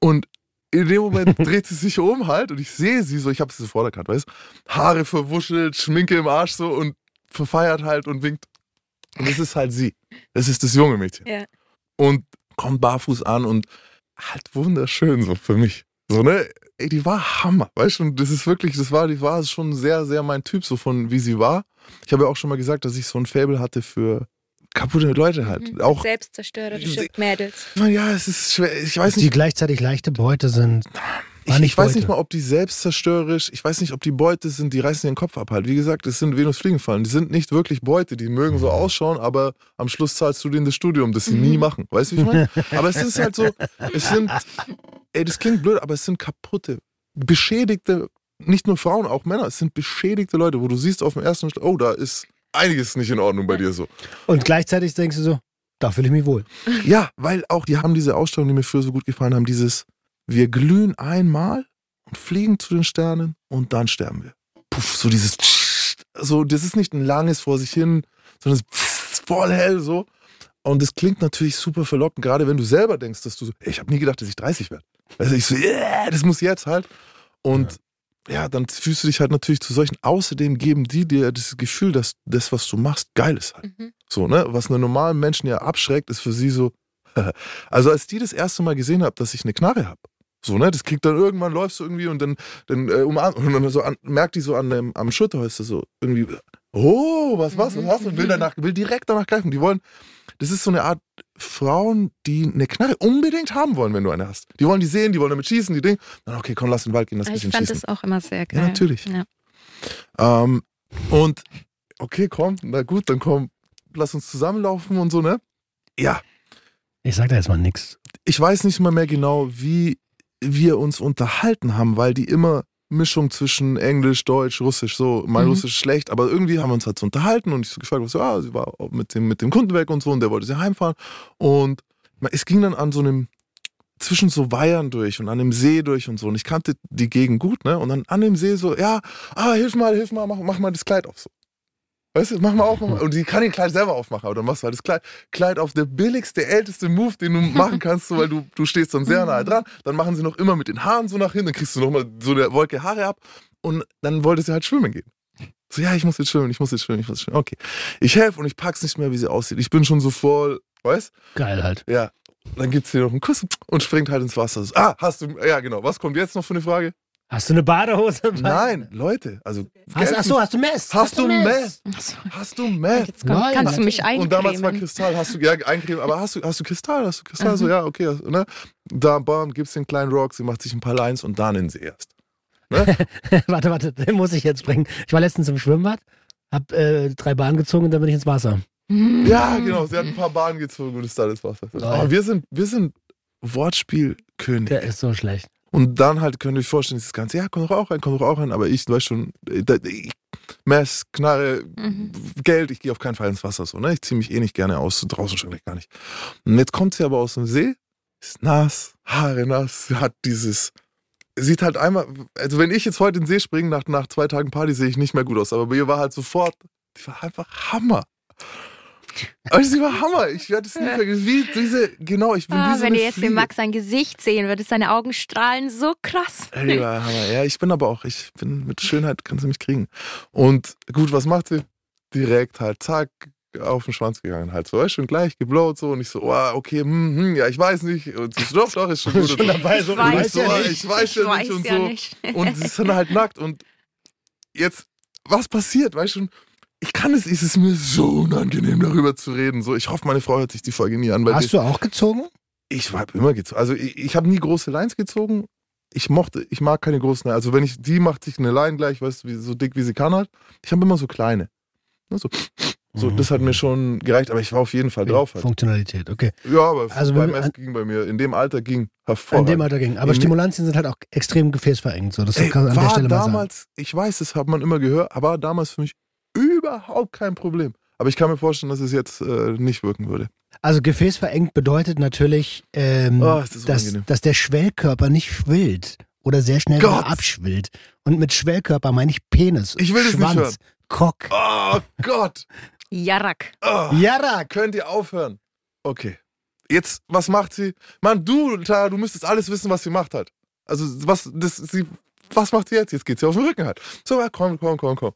Und in dem Moment <laughs> dreht sie sich um halt und ich sehe sie so, ich habe sie sofort erkannt, weißt du? Haare verwuschelt, Schminke im Arsch so und verfeiert halt und winkt. Und es ist halt sie. Es ist das junge Mädchen. Ja. Und kommt barfuß an und halt wunderschön so für mich. So, ne? Ey, die war Hammer, weißt du? Und das ist wirklich, das war, die war schon sehr, sehr mein Typ, so von wie sie war. Ich habe ja auch schon mal gesagt, dass ich so ein Faible hatte für kaputte Leute halt. Mhm. Auch, Selbstzerstörerische Mädels. ja, es ist schwer. Ich weiß die nicht, gleichzeitig leichte Beute sind. Ich, ich weiß nicht mal, ob die selbstzerstörerisch, ich weiß nicht, ob die Beute sind, die reißen ihren Kopf ab halt. Wie gesagt, es sind Venusfliegenfallen. Die sind nicht wirklich Beute, die mögen so ausschauen, aber am Schluss zahlst du denen das Studium, das sie nie machen. Weißt du, wie ich meine? Aber es ist halt so, <laughs> es sind, ey, das klingt blöd, aber es sind kaputte, beschädigte, nicht nur Frauen, auch Männer, es sind beschädigte Leute, wo du siehst auf dem ersten oh, da ist einiges nicht in Ordnung bei dir so. Und gleichzeitig denkst du so, da fühle ich mich wohl. Ja, weil auch die haben diese Ausstellung, die mir früher so gut gefallen haben, dieses, wir glühen einmal und fliegen zu den Sternen und dann sterben wir. Puff, so dieses, so, das ist nicht ein langes vor sich hin, sondern es ist voll hell so. Und das klingt natürlich super verlockend, gerade wenn du selber denkst, dass du so, ich habe nie gedacht, dass ich 30 werde. Also ich so, yeah, das muss jetzt halt. Und ja. dann fühlst du dich halt natürlich zu solchen. Außerdem geben die dir das Gefühl, dass das, was du machst, geil ist halt. Mhm. So, ne? Was einen normalen Menschen ja abschreckt, ist für sie so. <laughs> also als die das erste Mal gesehen haben, dass ich eine Knarre habe. So, ne? Das kriegt dann irgendwann, läufst du irgendwie und dann, dann äh, umarmt und dann so an, merkt die so an dem, am Schulterholster so irgendwie, Oh, was was? Was hast du? Will danach, will direkt danach greifen. Die wollen, das ist so eine Art Frauen, die eine Knarre unbedingt haben wollen, wenn du eine hast. Die wollen die sehen, die wollen damit schießen, die Ding. Dann okay, komm, lass in den Wald gehen, lass ein Ich bisschen fand schießen. das auch immer sehr geil. Ja, natürlich. Ja. Ähm, und okay, komm, na gut, dann komm, lass uns zusammenlaufen und so, ne? Ja, Ich sag da jetzt mal nix. ich weiß nicht mal mehr genau, wie wir uns unterhalten haben, weil die immer Mischung zwischen Englisch, Deutsch, Russisch, so, mein Mhm. Russisch ist schlecht, aber irgendwie haben wir uns halt so unterhalten und ich so gefragt, was, ja, sie war mit dem, mit dem Kunden weg und so und der wollte sie heimfahren und es ging dann an so einem, zwischen so Weihern durch und an dem See durch und so und ich kannte die Gegend gut, ne, und dann an dem See so, ja, ah, hilf mal, hilf mal, mach, mach mal das Kleid auf, so. Weißt du, mach mal auf, mach mal. Und die kann den Kleid selber aufmachen, aber dann machst du halt das Kleid, Kleid auf, der billigste, älteste Move, den du machen kannst, so, weil du, du stehst dann sehr nahe dran. Dann machen sie noch immer mit den Haaren so nach hinten, dann kriegst du nochmal so eine Wolke Haare ab und dann wollte sie halt schwimmen gehen. So, ja, ich muss jetzt schwimmen, ich muss jetzt schwimmen, ich muss jetzt schwimmen. Okay. Ich helfe und ich pack's nicht mehr, wie sie aussieht. Ich bin schon so voll, weißt Geil halt. Ja. Dann gibt's hier noch einen Kuss und springt halt ins Wasser. Ah, hast du, ja genau, was kommt jetzt noch für eine Frage? Hast du eine Badehose? <laughs> Nein, Leute, also. Hast, ach so, hast du Mess? Hast du Mess? Hast du Mess? jetzt komm, Nein, kannst du mich Und damals war eincremen. Kristall, hast du, ja, eincremen, aber hast du, hast du Kristall, hast du Kristall, Mhm. so, ja, okay, ne? Da, bam, gibt's den kleinen Rock, sie macht sich ein paar Lines und dann in sie erst. <laughs> warte, warte, den muss ich jetzt bringen. Ich war letztens im Schwimmbad, hab äh, drei Bahnen gezogen und dann bin ich ins Wasser. Ja, genau, sie hat ein paar Bahnen gezogen und ist da das Wasser. Aber wir sind, wir sind Wortspielkönig. Der ist so schlecht. Und dann halt könnt ihr euch vorstellen, dieses Ganze, ja, komm doch auch rein, komm doch auch rein, aber ich weiß schon, äh, da- ich, Mess, Knarre, Mhm. Geld, ich gehe auf keinen Fall ins Wasser so, ne? Ich ziehe mich eh nicht gerne aus, draußen schon gar nicht. Und jetzt kommt sie aber aus dem See, ist nass, Haare nass, hat dieses, sieht halt einmal, also wenn ich jetzt heute in den See springe, nach, nach zwei Tagen Party, sehe ich nicht mehr gut aus, aber bei ihr war halt sofort, die war einfach Hammer. Also sie war Hammer, ich werde es nie vergessen, wie diese, genau, ich bin wie Ah, so wenn ihr jetzt den. Max sein Gesicht sehen würdet, seine Augen strahlen so krass. Ey, war Hammer. Ja, ich bin aber auch, ich bin mit Schönheit kannst du mich kriegen. Und gut, was macht sie? Direkt halt, zack, auf den Schwanz gegangen halt. So, weißt du, schon gleich geblowt so und ich so, oh, okay, hm, hm, ja, ich weiß nicht. Und sie so, doch, doch, ist schon gut. Schon dabei, so, Ich weiß Und weiß so, ja nicht. Ich weiß ja nicht und ja so. nicht. Und sie ist dann halt nackt und jetzt, was passiert, weißt du? Ich kann es, es ist mir so unangenehm, darüber zu reden. So, ich hoffe, meine Frau hört sich die Folge nie an. Weil Hast du auch gezogen? ich habe immer gezogen. Also ich, ich habe nie große Lines gezogen. Ich mochte, ich mag keine großen Lines. Also wenn ich, die macht sich eine Line gleich, weißt du, so dick wie sie kann halt. Ich habe immer so kleine. Ne, So, so Mhm. das hat mir schon gereicht, aber ich war auf jeden Fall drauf halt. Funktionalität, okay. Ja, aber Also beim Essen ging bei mir, in dem Alter ging hervorragend. dem Alter ging. Aber In- Stimulantien sind halt auch extrem gefäßverengt. So. Das Ey, kann man an der Stelle mal sagen. damals, ich weiß, das hat man immer gehört, aber damals für mich überhaupt kein Problem. Aber ich kann mir vorstellen, dass es jetzt äh, nicht wirken würde. Also gefäßverengt bedeutet natürlich, ähm, Oh, das dass, dass der Schwellkörper nicht schwillt oder sehr schnell abschwillt. Und mit Schwellkörper meine ich Penis, Ich will das nicht Schwanz, hören. Cock. Oh Gott! Jarak. Oh. Jarak! Könnt ihr aufhören? Okay. Jetzt, was macht sie? Mann, du, Tara, du müsstest alles wissen, was sie macht halt. Also, was, das, sie, was macht sie jetzt? Jetzt geht sie auf den Rücken halt. So, ja, komm, komm, komm, komm.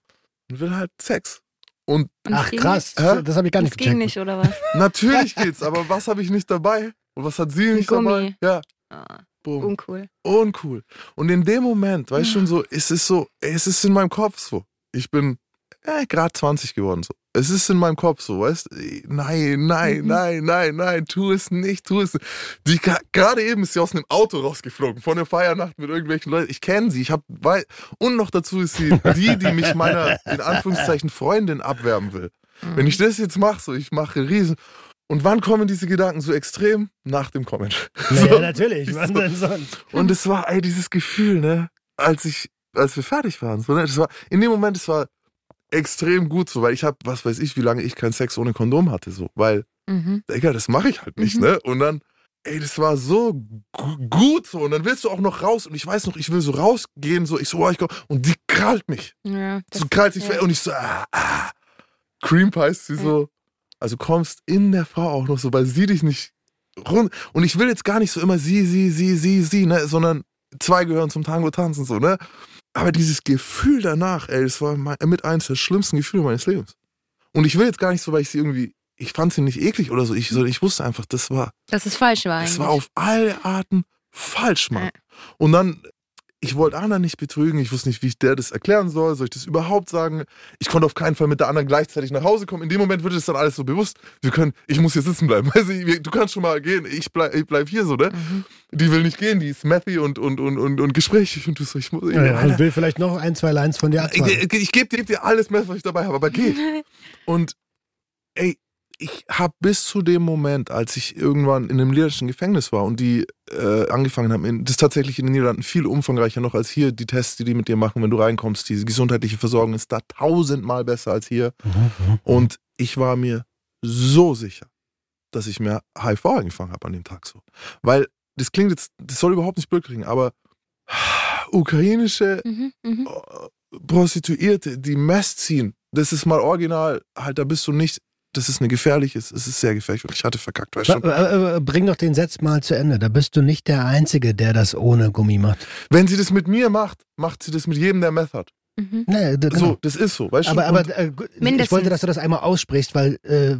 Und will halt Sex. Und Und Ach ging krass, Hä? das habe ich gar Nicht? Das ging gecheckt. nicht, oder was? <laughs> natürlich geht's, aber was habe ich nicht dabei? Und was hat sie nicht Gummi. dabei? Ja, Ah, boom. uncool. Uncool. Und in dem Moment, weißt du schon so, es ist so, es ist in meinem Kopf so. Ich bin äh, gerade 20 geworden so. Es ist in meinem Kopf so, weißt du? Nein, nein, Mhm. nein, nein, nein, tu es nicht, tu es nicht. Die, gerade eben ist sie aus einem Auto rausgeflogen, von der Feiernacht mit irgendwelchen Leuten. Ich kenne sie, ich habe, und noch dazu ist sie die, die mich meiner, in Anführungszeichen, Freundin abwerben will. Wenn ich das jetzt mache, so, ich mache riesen. Und wann kommen diese Gedanken so extrem? Nach dem Comment. Naja, natürlich. Was denn sonst? Und es war, ey, dieses Gefühl, ne, als ich, als wir fertig waren, so, ne, das war, in dem Moment, es war extrem gut so, weil ich habe, was weiß ich, wie lange ich keinen Sex ohne Kondom hatte, so, weil, Mhm. Digga, das mache ich halt nicht, Mhm. ne, und dann, ey, das war so gu- gut so, und dann willst du auch noch raus, und ich weiß noch, ich will so rausgehen, so, ich so, oh, ich komm, und die krallt mich, Ja, so krallt sich, ja. und ich so, ah, ah. Cream heißt sie so, also kommst in der Frau auch noch so, weil sie dich nicht rund, und ich will jetzt gar nicht so immer sie, sie, sie, sie, sie, ne, sondern zwei gehören zum Tango tanzen, so, ne? Aber dieses Gefühl danach, ey, das war mein, mit eins der schlimmsten Gefühle meines Lebens. Und ich will jetzt gar nicht so, weil ich sie irgendwie, ich fand sie nicht eklig oder so, ich, sondern ich wusste einfach, das war, dass es falsch war das eigentlich. war auf alle Arten falsch, Mann. Ja. Und dann, ich wollte Anna nicht betrügen, ich wusste nicht, wie ich der das erklären soll, soll ich das überhaupt sagen? Ich konnte auf keinen Fall mit der anderen gleichzeitig nach Hause kommen. In dem Moment wird es dann alles so bewusst, wir können, ich muss hier sitzen bleiben. <laughs> Also, du kannst schon mal gehen, ich bleib, ich bleib hier so, ne? Mhm. Die will nicht gehen, die ist Matthew und, und, und, und, und Gespräch. Und du so, ich muss, ja, ja, und will vielleicht noch ein, zwei Lines von dir abfangen. Ich, ich, ich gebe dir alles Meth, was ich dabei habe, aber geh. <laughs> und ey, ich habe bis zu dem Moment, als ich irgendwann in einem niederländischen Gefängnis war und die äh, angefangen haben, das ist tatsächlich in den Niederlanden viel umfangreicher noch als hier, die Tests, die die mit dir machen, wenn du reinkommst, diese gesundheitliche Versorgung ist da tausendmal besser als hier. Mhm. Und ich war mir so sicher, dass ich mir HIV angefangen habe an dem Tag so. Weil das klingt jetzt, das soll überhaupt nicht blöd klingen, aber ukrainische mhm, mh. Äh, Prostituierte, die Mess ziehen, das ist mal original, halt, da bist du nicht das ist eine gefährliche, es ist sehr gefährlich und ich hatte verkackt, weißt du? Bring doch den Satz mal zu Ende. Da bist du nicht der Einzige, der das ohne Gummi macht. Wenn sie das mit mir macht, macht sie das mit jedem, der Meth hat. Mhm. Nee, genau. So, das ist so, weißt aber, du? Aber äh, ich wollte, dass du das einmal aussprichst, weil äh,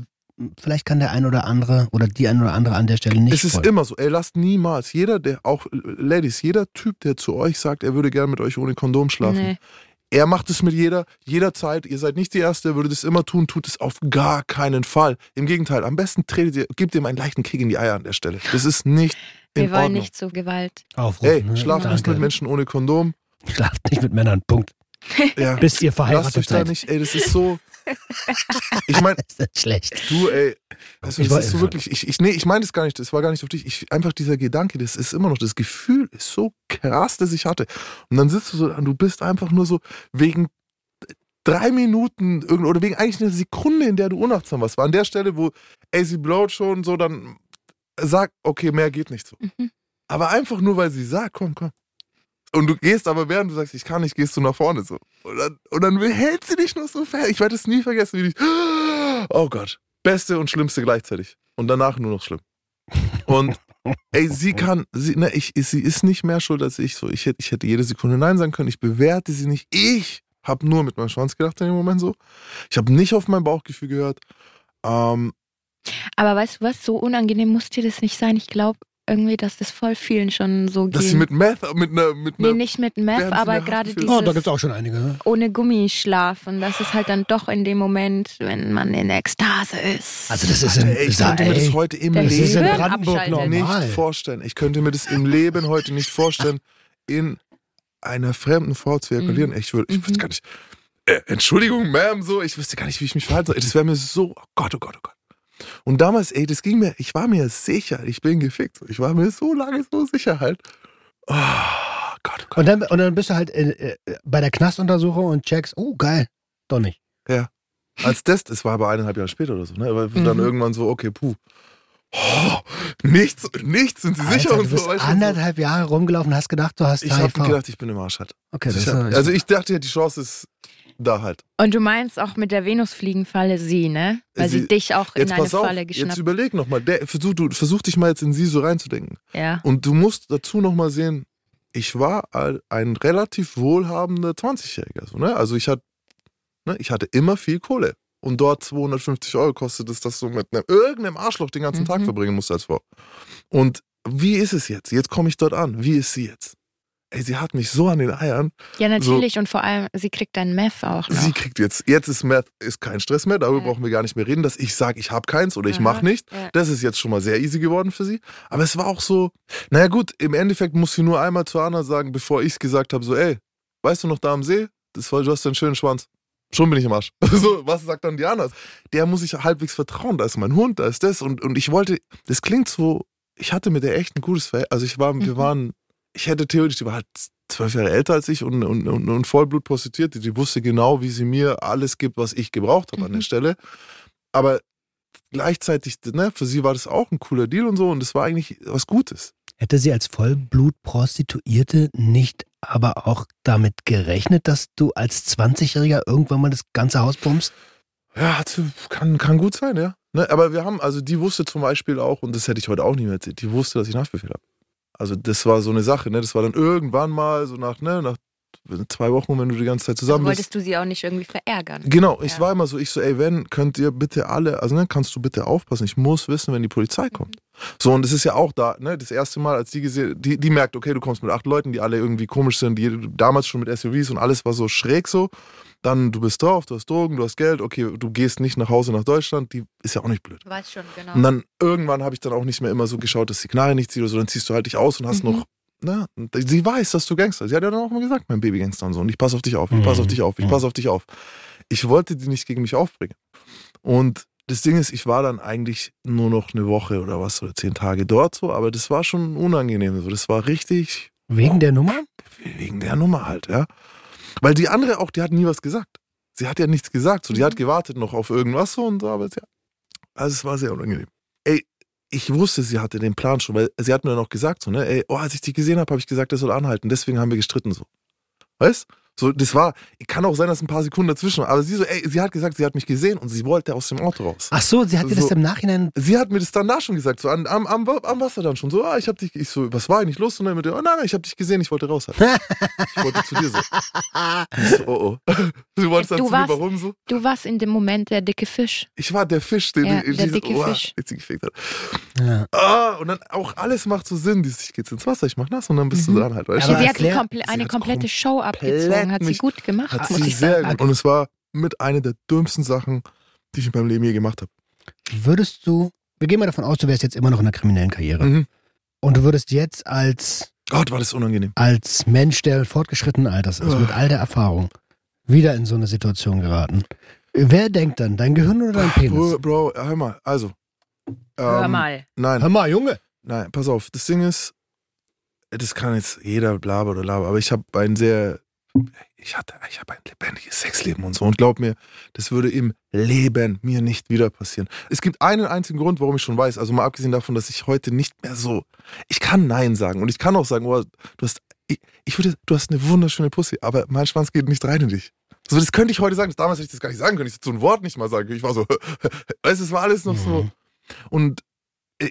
vielleicht kann der ein oder andere oder die ein oder andere an der Stelle nicht. Es ist folgen. immer so. Ey, lasst niemals, jeder, der, auch Ladies, jeder Typ, der zu euch sagt, er würde gerne mit euch ohne Kondom schlafen, nee. Er macht es mit jeder, jederzeit. Ihr seid nicht die Erste, er würde das immer tun, tut es auf gar keinen Fall. Im Gegenteil, am besten tretet ihr, gebt ihm einen leichten Kick in die Eier an der Stelle. Das ist nicht in Wir wollen Ordnung. nicht zu Gewalt aufrufen. Ey, ne? schlaft nicht mit Menschen ohne Kondom. Schlaft nicht mit Männern, Punkt. Ja. Bis ihr verheiratet Lasst euch seid. Da nicht, ey, das ist so, ich meine, schlecht. Du, ey, also ich das ist so wirklich, ich, ich, nee, ich meine das gar nicht, das war gar nicht auf dich. Ich, einfach dieser Gedanke, das ist immer noch, das Gefühl ist so krass, das ich hatte. Und dann sitzt du so, und du bist einfach nur so wegen drei Minuten oder wegen eigentlich einer Sekunde, in der du unachtsam warst, war an der Stelle, wo ey, sie blowt schon so, dann sagt, okay, mehr geht nicht so. Mhm. Aber einfach nur, weil sie sagt, komm, komm. Und du gehst aber, während du sagst, ich kann nicht, gehst du nach vorne so. Und dann, und dann hält sie dich nur so fest. Ich werde es nie vergessen, wie die. Oh Gott. Beste und Schlimmste gleichzeitig. Und danach nur noch schlimm. Und ey, sie kann, sie, ne, ich, sie ist nicht mehr schuld als ich. So, ich hätte, ich hätte jede Sekunde Nein sagen können. Ich bewerte sie nicht. Ich habe nur mit meinem Schwanz gedacht in dem Moment so. Ich habe nicht auf mein Bauchgefühl gehört. Ähm, aber weißt du was, so unangenehm muss dir das nicht sein. Ich glaube, irgendwie, dass das voll vielen schon so geht. Dass sie mit Meth, mit einer. Mit nee, nicht mit Meth, aber gerade dieses. Oh, da gibt es auch schon einige. Ne? Ohne Gummischlaf. Und das ist halt dann doch in dem Moment, wenn man in Ekstase ist. Also, das ist in, ey, Ich könnte mir das heute im das Leben in Brandenburg normal. nicht vorstellen. Ich könnte mir das im Leben heute nicht vorstellen, in einer fremden Frau zu ejakulieren. Mhm. Ich würde, ich mhm. gar nicht. Äh, Entschuldigung, Ma'am, so, ich wüsste gar nicht, wie ich mich verhalten soll. Das wäre mir so, oh Gott, oh Gott, oh Gott. Und damals, ey, das ging mir, ich war mir sicher, ich bin gefickt. Ich war mir so lange so sicher halt. Oh, Gott, Gott. Und dann, und dann bist du halt in, äh, bei der Knastuntersuchung und checkst, oh geil, doch nicht. Ja. Als Test, es war aber eineinhalb Jahre später oder so, ne? Aber mhm. dann irgendwann so, okay, puh. Oh, nichts, nichts, sind sie Alter, sicher und so. Du bist anderthalb Jahre rumgelaufen und hast gedacht, du hast Ich habe gedacht, ich bin im Arsch halt. Okay, das sicher. Ist, also ich dachte, die Chance ist da halt. Und du meinst auch mit der Venusfliegenfalle sie, ne? Weil sie, sie dich auch in eine Falle auf, geschnappt Jetzt überleg nochmal, versuch, du, versuch dich mal jetzt in sie so reinzudenken. Ja. Und du musst dazu nochmal sehen, ich war ein relativ wohlhabender 20-Jähriger. So, ne? Also ich hatte, ne, ich hatte immer viel Kohle. Und dort 250 Euro kostet es, dass du mit einem, irgendeinem Arschloch den ganzen mhm. Tag verbringen musst als Frau. Und wie ist es jetzt? Jetzt komme ich dort an. Wie ist sie jetzt? Ey, sie hat mich so an den Eiern. Ja, natürlich. So, und vor allem, sie kriegt dann Meth auch noch. Sie kriegt jetzt, jetzt ist Meth, ist kein Stress mehr, darüber ja. brauchen wir gar nicht mehr reden, dass ich sage, ich habe keins oder ich mache nicht. Ja. Das ist jetzt schon mal sehr easy geworden für sie. Aber es war auch so, naja gut, im Endeffekt muss sie nur einmal zu Anna sagen, bevor ich es gesagt habe, so, ey, weißt du noch da am See? Das war, du hast einen schönen Schwanz. Schon bin ich im Arsch. <laughs> so, was sagt dann Diana? Der muss ich halbwegs vertrauen. Da ist mein Hund, da ist das. Und, und ich wollte, das klingt so, ich hatte mit der echt ein gutes Verhältnis. Also ich war, mhm. wir waren ich hätte theoretisch, die war halt zwölf Jahre älter als ich und, und, und, und Vollblut prostituierte. Die wusste genau, wie sie mir alles gibt, was ich gebraucht habe mhm. an der mhm. Stelle. Aber gleichzeitig, ne, für sie war das auch ein cooler Deal und so und das war eigentlich was Gutes. Hätte sie als Vollblut-Prostituierte nicht aber auch damit gerechnet, dass du als 20-Jähriger irgendwann mal das ganze Haus bummst? Ja, kann, kann gut sein, ja. Ne, aber wir haben, also die wusste zum Beispiel auch, und das hätte ich heute auch nicht mehr erzählt, die wusste, dass ich Nachbefehl habe. Also das war so eine Sache, ne? Das war dann irgendwann mal so nach, ne, nach zwei Wochen, wenn du die ganze Zeit zusammen also bist. wolltest du sie auch nicht irgendwie verärgern? Genau, ich Ja. war immer so, ich so, ey, wenn, könnt ihr bitte alle, also ne, kannst du bitte aufpassen, ich muss wissen, wenn die Polizei kommt. So, und das ist ja auch da, ne, das erste Mal, als die gesehen, die, die merkt, okay, du kommst mit acht Leuten, die alle irgendwie komisch sind, die damals schon mit SUVs und alles war so schräg so. Dann, du bist drauf, du hast Drogen, du hast Geld, okay, du gehst nicht nach Hause nach Deutschland, die ist ja auch nicht blöd. Du weißt schon, genau. Und dann irgendwann habe ich dann auch nicht mehr immer so geschaut, dass die Knarre nicht zieht oder so, dann ziehst du halt dich aus und hast Mhm. noch, ne, und sie weiß, dass du Gangster. Sie hat ja dann auch immer gesagt, mein Baby Gangster und so, und ich passe auf dich auf, ich passe auf Mhm. dich auf, ich Mhm. passe auf dich auf. Ich wollte die nicht gegen mich aufbringen. Und das Ding ist, ich war dann eigentlich nur noch eine Woche oder was, oder zehn Tage dort so, aber das war schon unangenehm. So. Das war richtig Wegen der Nummer? wegen der Nummer halt, ja. Weil die andere auch, die hat nie was gesagt. Sie hat ja nichts gesagt. So, die Mhm. hat gewartet noch auf irgendwas so und so, aber ja. Also es war sehr unangenehm. Ey, ich wusste, sie hatte den Plan schon, weil sie hat mir dann auch gesagt, so, ne, ey, oh, als ich die gesehen habe, habe ich gesagt, er soll anhalten. Deswegen haben wir gestritten so. Weißt? So, das war, kann auch sein, dass ein paar Sekunden dazwischen waren, aber sie so, ey, sie hat gesagt, sie hat mich gesehen und sie wollte aus dem Auto raus. Ach so, sie hat dir das So. im Nachhinein. Sie hat mir das dann da schon gesagt, so am, am, am, am Wasser dann schon, so, ah, ich hab dich, ich so, was war eigentlich los? Und dann mit der, oh nein, nein, ich hab dich gesehen, ich wollte raus. Halt. ich wollte zu dir so. Ich so, oh oh. <laughs> Du wolltest dann Du zu mir, warst- warum so? Du warst in dem Moment der dicke Fisch. Ich war der Fisch, den Ja, der die dicke oh, Fisch. jetzt sie gefickt hat. Ja. Ah, und dann auch alles macht so Sinn. Dieses, ich gehe jetzt ins Wasser, ich mach nass und dann bist Mhm. du dran halt. Weißt Aber du? sie hat die erklär- komple eine hat komplette Show abgezogen. Hat sie mich- gut gemacht, Hat muss sie ich sehr sagen. gut. Und es war mit einer der dümmsten Sachen, die ich in meinem Leben je gemacht habe. Würdest du, wir gehen mal davon aus, du wärst jetzt immer noch in der kriminellen Karriere. Mhm. Und du würdest jetzt als, Gott, war das unangenehm. als Mensch, der fortgeschrittenen Alters ist, Oh. mit all der Erfahrung, wieder in so eine Situation geraten. Wer denkt dann? Dein Gehirn oder dein Penis? Bro, Bro, hör mal, also. Hör ähm, mal. Nein, Hör mal, Junge. Nein, pass auf, das Ding ist, das kann jetzt jeder blaber oder laber, aber ich habe ein sehr, ich hatte, ich habe ein lebendiges Sexleben und so und glaub mir, das würde im Leben mir nicht wieder passieren. Es gibt einen einzigen Grund, warum ich schon weiß, also mal abgesehen davon, dass ich heute nicht mehr so, ich kann Nein sagen und ich kann auch sagen, oh, du hast, ich, ich würde, du hast eine wunderschöne Pussy, aber mein Schwanz geht nicht rein in dich. Also das könnte ich heute sagen, damals hätte ich das gar nicht sagen können, ich hätte so ein Wort nicht mal sagen können. Ich war so, <laughs> es war alles noch so. Mhm. Und äh,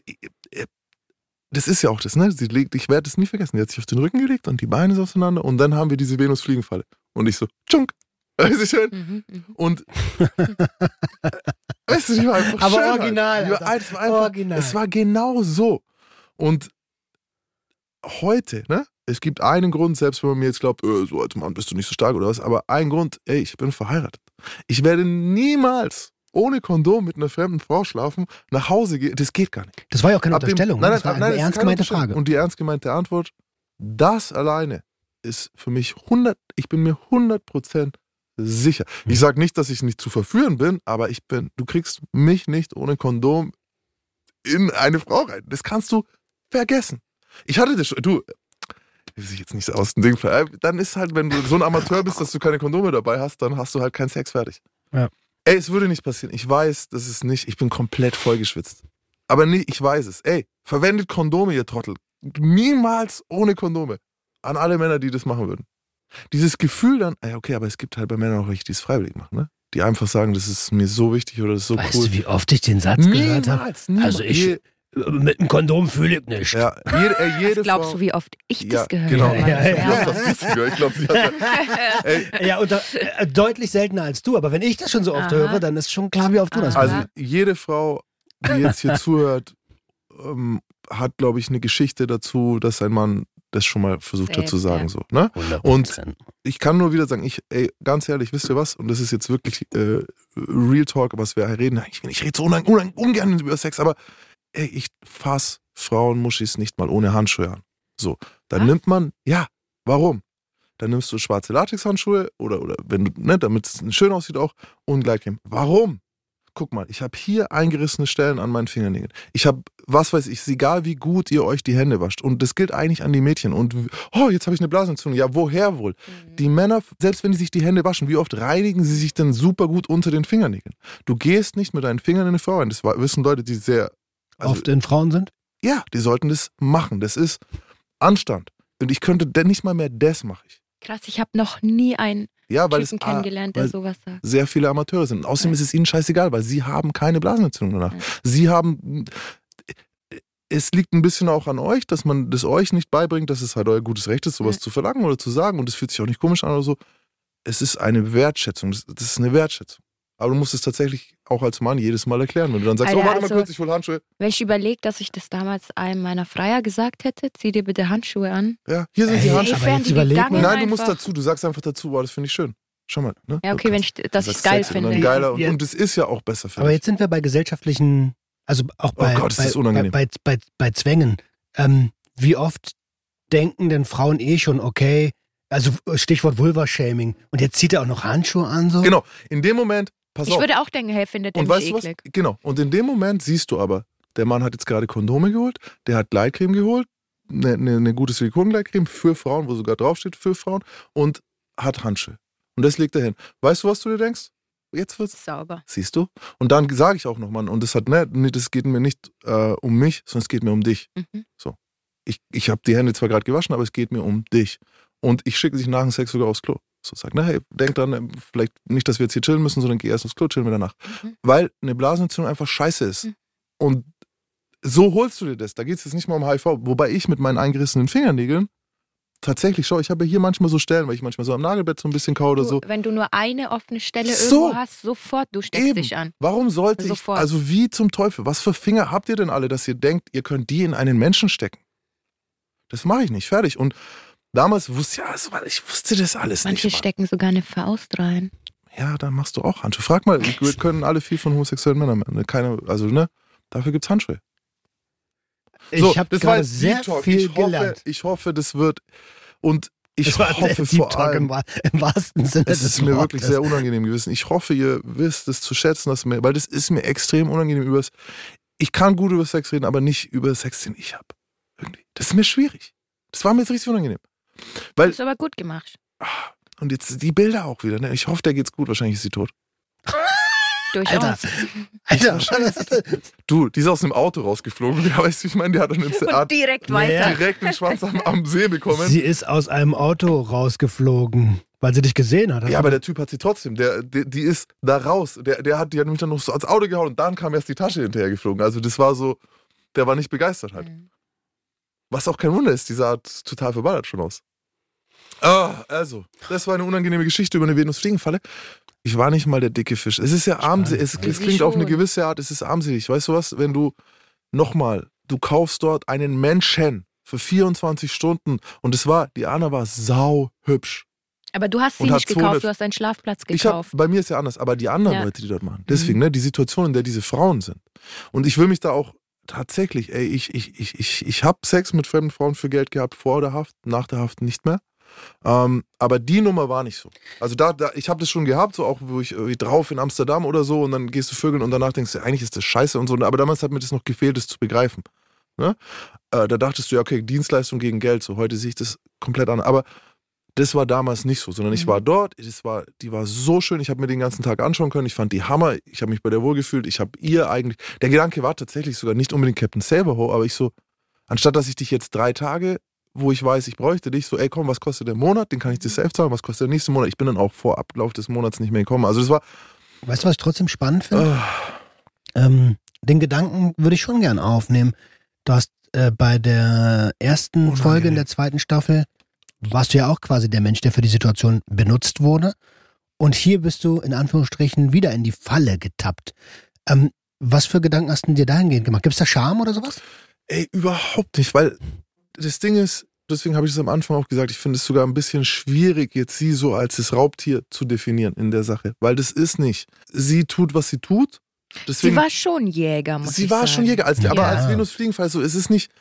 das ist ja auch das, ne? Sie legt, ich werde es nie vergessen. Die hat sich auf den Rücken gelegt und die Beine so auseinander und dann haben wir diese Venus-Fliegenfalle. Und ich so, tschunk. <laughs> Weißt du schön? Mhm, mhm. Und <laughs> weißt du, die war einfach Aber schön original, war, Alter. es, war einfach, Original. es war genau so. Und heute, ne? Es gibt einen Grund, selbst wenn man mir jetzt glaubt, äh, so als Mann bist du nicht so stark oder was, aber ein Grund, ey, ich bin verheiratet. Ich werde niemals ohne Kondom mit einer fremden Frau schlafen, nach Hause gehen. Das geht gar nicht. Das war ja auch keine Ab dem- Unterstellung. Nein, ne? nein, das war nein, eine ernst gemeinte. Frage. Und die ernst gemeinte Antwort, das alleine ist für mich 100, ich bin mir 100% sicher. Hm. Ich sage nicht, dass ich nicht zu verführen bin, aber ich bin, du kriegst mich nicht ohne Kondom in eine Frau rein. Das kannst du vergessen. Ich hatte das schon, du, will sich jetzt nicht so aus dem Ding Dann ist halt, wenn du so ein Amateur bist, dass du keine Kondome dabei hast, dann hast du halt keinen Sex fertig. Ja. Ey, es würde nicht passieren. Ich weiß, das ist nicht, ich bin komplett vollgeschwitzt. Aber nee, ich weiß es. Ey, verwendet Kondome, ihr Trottel. Niemals ohne Kondome. An alle Männer, die das machen würden. Dieses Gefühl dann, ey, okay, aber es gibt halt bei Männern auch welche, die es freiwillig machen, ne? Die einfach sagen, das ist mir so wichtig oder das ist so weißt cool. du, wie oft ich den Satz gehört habe? niemals, niemals. Also ich- Mit einem Kondom fühle ich nicht. ja, jede, ey, jede Was glaubst Frau, du, wie oft ich ja, das gehört genau. habe? Ja, ja, Ich ja. das ist sie, ich glaube, sie hat <laughs> ey, Ja, und da, äh, deutlich seltener als du. Aber wenn ich das schon so oft Aha. höre, dann ist schon klar, wie oft du das Aha. Also hörst. jede Frau, die jetzt hier <laughs> zuhört, ähm, hat, glaube ich, eine Geschichte dazu, dass ein Mann das schon mal versucht hat zu sagen. ja. So, ne? 100%. Ich kann nur wieder sagen, ich, ey, ganz ehrlich, wisst ihr was? Und das ist jetzt wirklich äh, Real Talk, was wir reden. Ich, ich rede so unang, unang, ungern über Sex, aber ey, ich fass Frauenmuschis nicht mal ohne Handschuhe an. So, dann Was? nimmt man, ja, warum? Dann nimmst du schwarze Latexhandschuhe oder, oder wenn du, ne, damit es schön aussieht auch und Gleitcreme. Warum? Guck mal, ich habe hier eingerissene Stellen an meinen Fingernägeln. Ich habe, was weiß ich, ist egal wie gut ihr euch die Hände wascht. Und das gilt eigentlich an die Mädchen. Und, oh, jetzt habe ich eine Blasenentzündung. Ja, woher wohl? Mhm. Die Männer, selbst wenn die sich die Hände waschen, wie oft reinigen sie sich denn super gut unter den Fingernägeln? Du gehst nicht mit deinen Fingern in eine Frau rein. Das wissen Leute, die sehr, also, oft in Frauen sind? ja, die sollten das machen. Das ist Anstand. Und ich könnte denn nicht mal mehr das mache ich. Krass, ich habe noch nie einen Ja, weil es Typen ah, kennengelernt, der weil sowas sagt. sehr viele Amateure sind. Und außerdem Ja. ist es ihnen scheißegal, weil sie haben keine Blasenentzündung danach. Ja. Sie haben es liegt ein bisschen auch an euch, dass man das euch nicht beibringt, dass es halt euer gutes Recht ist, sowas ja. zu verlangen oder zu sagen. Und es fühlt sich auch nicht komisch an oder so. Es ist eine Wertschätzung. Das, das ist eine Wertschätzung. Aber du musst es tatsächlich auch als Mann jedes Mal erklären. Wenn du dann sagst, Alter, oh, warte also, mal kurz, ich hol Handschuhe. Wenn ich überlege, dass ich das damals einem meiner Freier gesagt hätte, zieh dir bitte Handschuhe an. Ja, hier sind Ey, die Handschuhe. Aber jetzt überleg mal. Nein, du musst dazu, du sagst einfach dazu, wow, das finde ich schön. Schau mal. Ne? Ja, okay, wenn ich das, das geil finde. Und, geiler, und, und es ist ja auch besser für Aber jetzt sind wir bei gesellschaftlichen, also auch bei, oh Gott, bei, bei, bei, bei, bei Zwängen. Ähm, wie oft denken denn Frauen eh schon, okay, also Stichwort Vulva-Shaming. Und jetzt zieht er auch noch Handschuhe an so? Genau, in dem Moment Pass ich auf. würde auch denken, hey, findet und weißt eklig. Was? Genau. Und in dem Moment siehst du aber, der Mann hat jetzt gerade Kondome geholt, der hat Gleitcreme geholt, eine, eine, eine gute Silikongleitcreme für Frauen, wo sogar draufsteht für Frauen und hat Handschuhe. Und das legt er hin. Weißt du, was du dir denkst? Jetzt wird's sauber. Siehst du? Und dann sage ich auch nochmal, und das hat ne, das geht mir nicht äh, um mich, sondern es geht mir um dich. Mhm. So. Ich, ich habe die Hände zwar gerade gewaschen, aber es geht mir um dich. Und ich schicke dich nach dem Sex sogar aufs Klo. So sagt, na hey, denk dran, ähm, vielleicht nicht, dass wir jetzt hier chillen müssen, sondern geh erst ins Klo, chillen wir danach. Mhm. Weil eine Blasenentzündung einfach scheiße ist. Mhm. Und so holst du dir das. Da geht es jetzt nicht mal um HIV. Wobei ich mit meinen eingerissenen Fingernägeln tatsächlich, schau, ich habe hier manchmal so Stellen, weil ich manchmal so am Nagelbett so ein bisschen kau oder so. Wenn du nur eine offene Stelle so, irgendwo hast, sofort, du steckst eben. dich an. Warum sollte sofort. ich, also wie zum Teufel, was für Finger habt ihr denn alle, dass ihr denkt, ihr könnt die in einen Menschen stecken? Das mache ich nicht, fertig. Und Damals wusste ja, also, ich wusste das alles Manche nicht. Manche stecken sogar eine Faust rein. Ja, dann machst du auch Handschuhe. Frag mal, wir können alle viel von homosexuellen Männern. Ne, keine, also, ne? Dafür gibt's Handschuhe. So, ich habe gerade sehr Talk. viel ich hoffe, gelernt. Ich hoffe, das wird und ich hoffe vor allem, im, wahrsten Sinne es ist mir wirklich sehr unangenehm gewesen. Ich hoffe, ihr wisst es zu schätzen, dass mir, weil das ist mir extrem unangenehm übers. Ich kann gut über Sex reden, aber nicht über Sex, den ich habe. Irgendwie. Das ist mir schwierig. Das war mir jetzt richtig unangenehm. Weil, Hast du aber gut gemacht. Und jetzt die Bilder auch wieder. Ne? Ich hoffe, der geht's gut. Wahrscheinlich ist sie tot. Durchaus. Alter, Alter. <laughs> Du, die ist aus einem Auto rausgeflogen. <laughs> Weißt du, ich meine, die hat dann ins Art direkt weiter. Direkt den Schwanz am, am, See bekommen. Sie ist aus einem Auto rausgeflogen, weil sie dich gesehen hat. Ja, aber der Typ hat sie trotzdem. Der, der, die ist da raus. Der, der hat die hat nämlich dann noch so ans Auto gehauen und dann kam erst die Tasche hinterher geflogen. Also das war so, der war nicht begeistert halt. Mhm. Was auch kein Wunder ist, die sah total verballert schon aus. Ah, also, das war eine unangenehme Geschichte über eine Venusfliegenfalle. Ich war nicht mal der dicke Fisch. Es ist ja armselig. Es, es klingt auf eine gewisse Art, es ist armselig. Weißt du was? Wenn du nochmal, du kaufst dort einen Menschen für 24 Stunden und es war, die Anna war sau hübsch. Aber du hast sie nicht gekauft, du hast einen Schlafplatz gekauft. Hab, bei mir ist ja anders, aber die anderen ja. Leute, die dort machen. Deswegen, mhm. ne, die Situation, in der diese Frauen sind. Und ich will mich da auch tatsächlich, ey, ich, ich, ich, ich, ich habe Sex mit fremden Frauen für Geld gehabt, vor der Haft, nach der Haft nicht mehr. Ähm, aber die Nummer war nicht so. Also da, da ich habe das schon gehabt, so auch wo ich drauf in Amsterdam oder so und dann gehst du vögeln und danach denkst du, eigentlich ist das scheiße und so. Aber damals hat mir das noch gefehlt, das zu begreifen. Ne? Äh, da dachtest du ja, okay, Dienstleistung gegen Geld. So heute sehe ich das komplett an. Aber das war damals nicht so, sondern ich war mhm. dort, das war, die war so schön, ich habe mir den ganzen Tag anschauen können, ich fand die Hammer, ich habe mich bei der wohl gefühlt, ich habe ihr eigentlich, der Gedanke war tatsächlich sogar nicht unbedingt Captain Saberho, aber ich so, anstatt dass ich dich jetzt drei Tage, wo ich weiß, ich bräuchte dich, so, ey komm, was kostet der Monat, den kann ich dir mhm. selbst zahlen, was kostet der nächste Monat, ich bin dann auch vor Ablauf des Monats nicht mehr gekommen, also das war... Weißt du, was ich trotzdem spannend finde? Uh, ähm, den Gedanken würde ich schon gern aufnehmen. Du hast äh, bei der ersten Unangenehm. Folge in der zweiten Staffel warst du ja auch quasi der Mensch, der für die Situation benutzt wurde. Und hier bist du in Anführungsstrichen wieder in die Falle getappt. Ähm, was für Gedanken hast du dir dahingehend gemacht? Gibt es da Scham oder sowas? Ey, überhaupt nicht, weil das Ding ist, deswegen habe ich es am Anfang auch gesagt, ich finde es sogar ein bisschen schwierig, jetzt sie so als das Raubtier zu definieren in der Sache. Weil das ist nicht. Sie tut, was sie tut. Deswegen, sie war schon Jäger, muss Sie ich war sagen. schon Jäger, als, ja. aber als Venus Fliegenfall so, es ist nicht,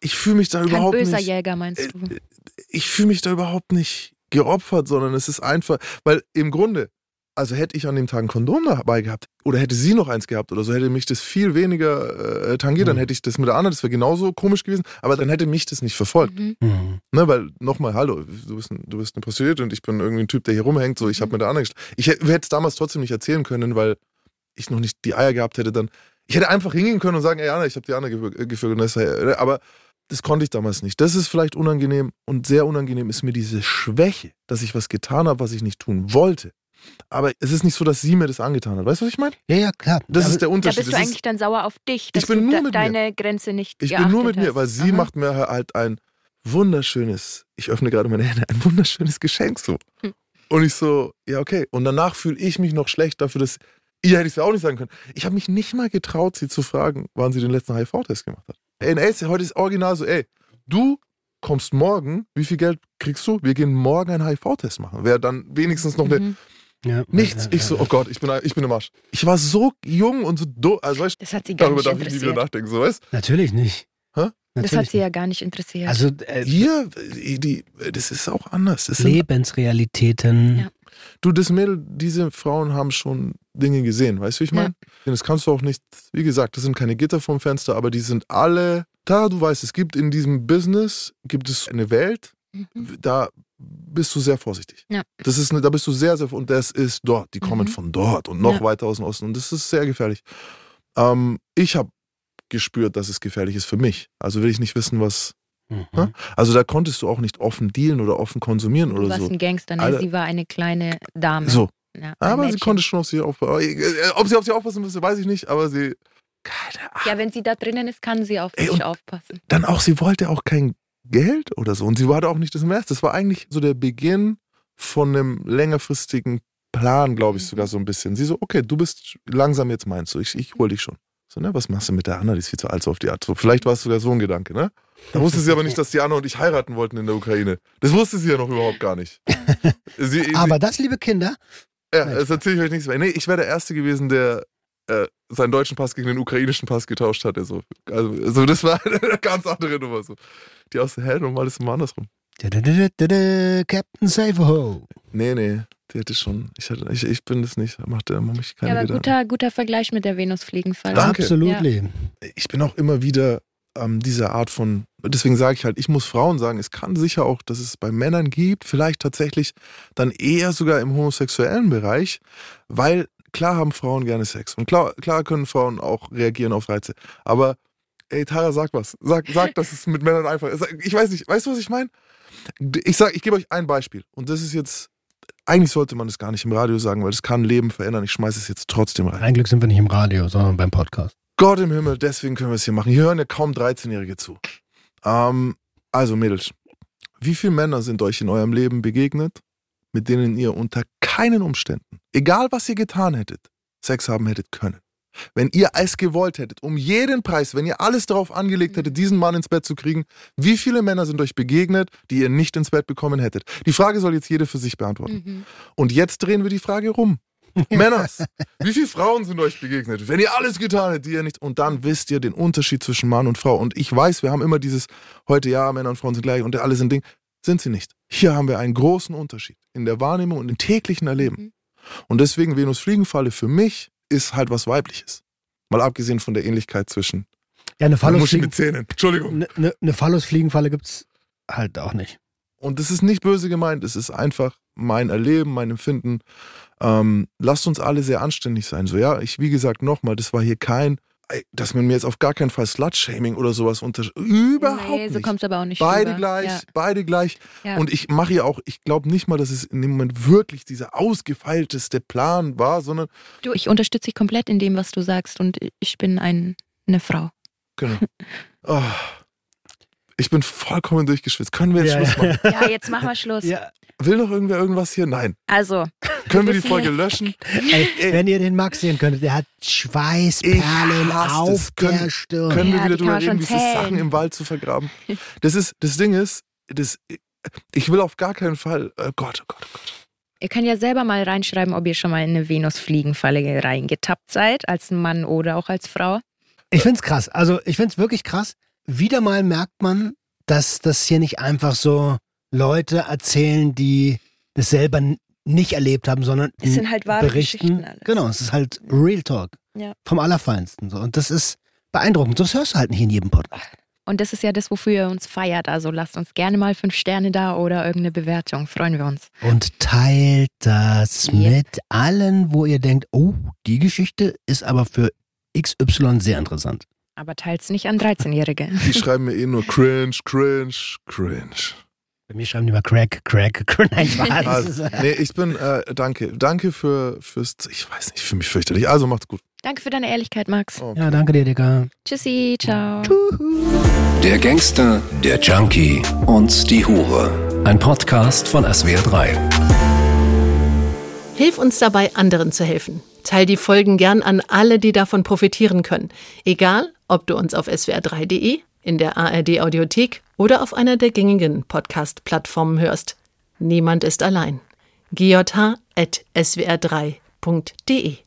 ich fühle mich da Kein überhaupt böser nicht. Jäger, meinst du? Äh, ich fühle mich da überhaupt nicht geopfert, sondern es ist einfach, weil im Grunde, also hätte ich an dem Tag ein Kondom dabei gehabt oder hätte sie noch eins gehabt oder so, hätte mich das viel weniger äh, tangiert, mhm. dann hätte ich das mit der anderen, das wäre genauso komisch gewesen, aber dann hätte mich das nicht verfolgt. Mhm. Mhm. Ne, weil nochmal, hallo, du bist, ein, du bist eine Prostituierte und ich bin irgendwie ein Typ, der hier rumhängt, so ich habe mhm. mit der anderen Ich hätte es damals trotzdem nicht erzählen können, weil ich noch nicht die Eier gehabt hätte, dann. Ich hätte einfach hingehen können und sagen, ey Anna, ich habe die Anna geführt. Aber das konnte ich damals nicht. Das ist vielleicht unangenehm und sehr unangenehm ist mir diese Schwäche, dass ich was getan habe, was ich nicht tun wollte. aber es ist nicht so, dass sie mir das angetan hat. Weißt du, was ich meine? Ja, ja, klar. Das Aber ist der Da Unterschied. bist du eigentlich dann sauer auf dich, dass Ich bin du nur da, mit mir. deine Grenze nicht ich bin nur mit geachtet mir, weil hast. sie Aha. macht mir halt ein wunderschönes, ich öffne gerade meine Hände, ein wunderschönes Geschenk so. Hm. Und ich so, ja, okay. Und danach fühle ich mich noch schlecht dafür, dass ihr hätte ich es ja auch nicht sagen können. Ich habe mich nicht mal getraut, sie zu fragen, wann sie den letzten HIV-Test gemacht hat. Ey, ey, heute ist original so, ey, du kommst morgen, wie viel Geld kriegst du? Wir gehen morgen einen HIV-Test machen. Wäre dann wenigstens noch eine, Mhm. ja, nichts. ja, Ich ja, so, ja. oh Gott, ich bin, ich bin im Arsch. Ich war so jung und so dumm, also weißt Das hat sie gar darüber nicht darf ich nie wieder nachdenken, so weißt Natürlich nicht. Hä? Das Natürlich hat sie ja gar nicht interessiert. Also äh, Hier, die, das ist auch anders. Das sind, Lebensrealitäten. Ja. du, das Mädel, diese Frauen haben schon Dinge gesehen, weißt du, wie ich Ja. meine? Das kannst du auch nicht, wie gesagt, das sind keine Gitter vom Fenster, aber die sind alle, da du weißt, es gibt in diesem Business, gibt es eine Welt, Mhm. da bist du sehr vorsichtig. Ja. Das ist eine, da bist du sehr, sehr, und das ist dort, die kommen Mhm. von dort und noch Ja. weiter aus dem Osten und das ist sehr gefährlich. Ähm, ich habe gespürt, dass es gefährlich ist für mich. Also will ich nicht wissen, was, Mhm. Hä? Also da konntest du auch nicht offen dealen oder offen konsumieren Du oder warst so. ein Gangster, ne? Sie war eine kleine Dame. So. Ja, Aber sie Mädchen. konnte schon auf sie aufpassen. Äh, Ob sie auf sie aufpassen müsste, weiß ich nicht, aber sie. Keine Ahnung. Ja, wenn sie da drinnen ist, kann sie auf Ey, dich und- aufpassen. Dann auch, sie wollte auch kein Geld oder so. Und sie war da auch nicht das März. Das war eigentlich so der Beginn von einem längerfristigen Plan, glaube ich, Mhm. sogar so ein bisschen. Sie so, okay, du bist langsam jetzt meinst du, ich, ich hol dich schon. So, ne, was machst du mit der Anna? Die ist viel zu alt so auf die Art. So, vielleicht war es sogar so ein Gedanke, ne? Da wusste sie aber nicht, dass die Anna und ich heiraten wollten in der Ukraine. Das wusste sie ja noch überhaupt gar nicht. <laughs> Sie, sie, Aber das, liebe Kinder, Ja, das erzähle ich euch nichts mehr. Nee, ich wäre der Erste gewesen, der äh, seinen deutschen Pass gegen den ukrainischen Pass getauscht. So. Also, also das war <laughs> eine ganz andere Nummer. So. Die aus der Hell normal ist immer andersrum. Captain Save-Ho. Nee, nee, die hätte schon. Ich, hatte, ich, ich bin das nicht. Macht der mich keine Ja, aber Gedanken. guter, guter Vergleich mit der Venusfliegenfalle. Danke. Absolutely. Ich bin auch immer wieder ähm, dieser Art von. Deswegen sage ich halt, ich muss Frauen sagen, es kann sicher auch, dass es bei Männern gibt, vielleicht tatsächlich dann eher sogar im homosexuellen Bereich, weil klar haben Frauen gerne Sex und klar, klar können Frauen auch reagieren auf Reize. Aber ey, Tara, sag was. Sag, sag, dass es mit Männern einfach ist. Ich weiß nicht, weißt du, was ich meine? Ich sag, ich gebe euch ein Beispiel. Und das ist jetzt, eigentlich sollte man das gar nicht im Radio sagen, weil das kann Leben verändern. Ich schmeiße es jetzt trotzdem rein. Ein Glück sind wir nicht im Radio, sondern beim Podcast. Gott im Himmel, deswegen können wir es hier machen. Hier hören ja kaum 13-Jährige zu. Ähm, also Mädels, wie viele Männer sind euch in eurem Leben begegnet, mit denen ihr unter keinen Umständen, egal was ihr getan hättet, Sex haben hättet können? Wenn ihr es gewollt hättet, um jeden Preis, wenn ihr alles darauf angelegt hättet, diesen Mann ins Bett zu kriegen, wie viele Männer sind euch begegnet, die ihr nicht ins Bett bekommen hättet? Die Frage soll jetzt jede für sich beantworten. Mhm. Und jetzt drehen wir die Frage rum. <laughs> Männers, wie viele Frauen sind euch begegnet, wenn ihr alles getan hättet, die ihr nicht. Und dann wisst ihr den Unterschied zwischen Mann und Frau. Und ich weiß, wir haben immer dieses, heute ja, Männer und Frauen sind gleich und alle sind Ding. Sind sie nicht. Hier haben wir einen großen Unterschied in der Wahrnehmung und im täglichen Erleben. Mhm. Und deswegen Venus Fliegenfalle für mich ist halt was Weibliches. Mal abgesehen von der Ähnlichkeit zwischen Ja, eine Muschi Phallusfliegen- mit Zähnen. Entschuldigung. eine, eine, eine Phallusfliegenfalle gibt's halt auch nicht. Und das ist nicht böse gemeint, es ist einfach mein Erleben, mein Empfinden. Ähm, lasst uns alle sehr anständig sein. So, ja, ich, wie gesagt, nochmal, das war hier kein, dass man mir jetzt auf gar keinen Fall Slut-Shaming oder sowas unter. Überhaupt nee, so nicht. kommt es aber auch nicht Beide rüber. gleich, Ja. beide gleich. Ja. Und ich mache ja auch, ich glaube nicht mal, dass es in dem Moment wirklich dieser ausgefeilteste Plan war, sondern, Du, ich unterstütze dich komplett in dem, was du sagst und ich bin ein, eine Frau. genau. Oh, <laughs> ich bin vollkommen durchgeschwitzt. Können wir jetzt Ja, Schluss machen? Ja, jetzt machen wir Schluss. Ja, Will noch irgendwer irgendwas hier? Nein. Also, Können wir die Folge löschen? <laughs> ey, Ey. wenn ihr den Max sehen könntet, der hat Schweißperlen auf das. Können- der Stirn. Können wir Ja, wieder die kann drüber reden, wie es ist, zählen. Sachen im Wald zu vergraben? Das ist, das Ding ist, das, ich will auf gar keinen Fall, oh Gott, oh Gott, oh Gott. ihr könnt ja selber mal reinschreiben, ob ihr schon mal in eine Venusfliegenfalle reingetappt seid, als Mann oder auch als Frau. Ich find's krass. Also ich find's wirklich krass. Wieder mal merkt man, dass das hier nicht einfach so Leute erzählen, die das selber nicht erlebt haben, sondern Es sind halt wahre berichten. Geschichten alles. Genau, es ist halt Real Talk. Ja. Vom Allerfeinsten. So. Und das ist beeindruckend. Das hörst du halt nicht in jedem Podcast. Und das ist ja das, wofür ihr uns feiert. Also lasst uns gerne mal fünf Sterne da oder irgendeine Bewertung. Freuen wir uns. Und teilt das Yep. mit allen, wo ihr denkt, oh, die Geschichte ist aber für XY sehr interessant. Aber teilt's nicht an 13-Jährige. Die schreiben mir eh nur cringe, cringe, cringe. Bei mir schreiben die mal Crack, Crack, <laughs> Crack. Nein, Spaß. Also, nee, ich bin, äh, danke. Danke für, fürs, ich weiß nicht, für mich fürchterlich. Also macht's gut. Danke für deine Ehrlichkeit, Max. Oh. Ja, danke dir, Digga. Tschüssi, ciao. Der Gangster, der Junkie und die Hure. Ein Podcast von SWR3. Hilf uns dabei, anderen zu helfen. Teil die Folgen gern an alle, die davon profitieren können. Egal, ob du uns auf swr3.de, in der ARD Audiothek oder auf einer der gängigen Podcast-Plattformen hörst. Niemand ist allein. gjh.swr3.de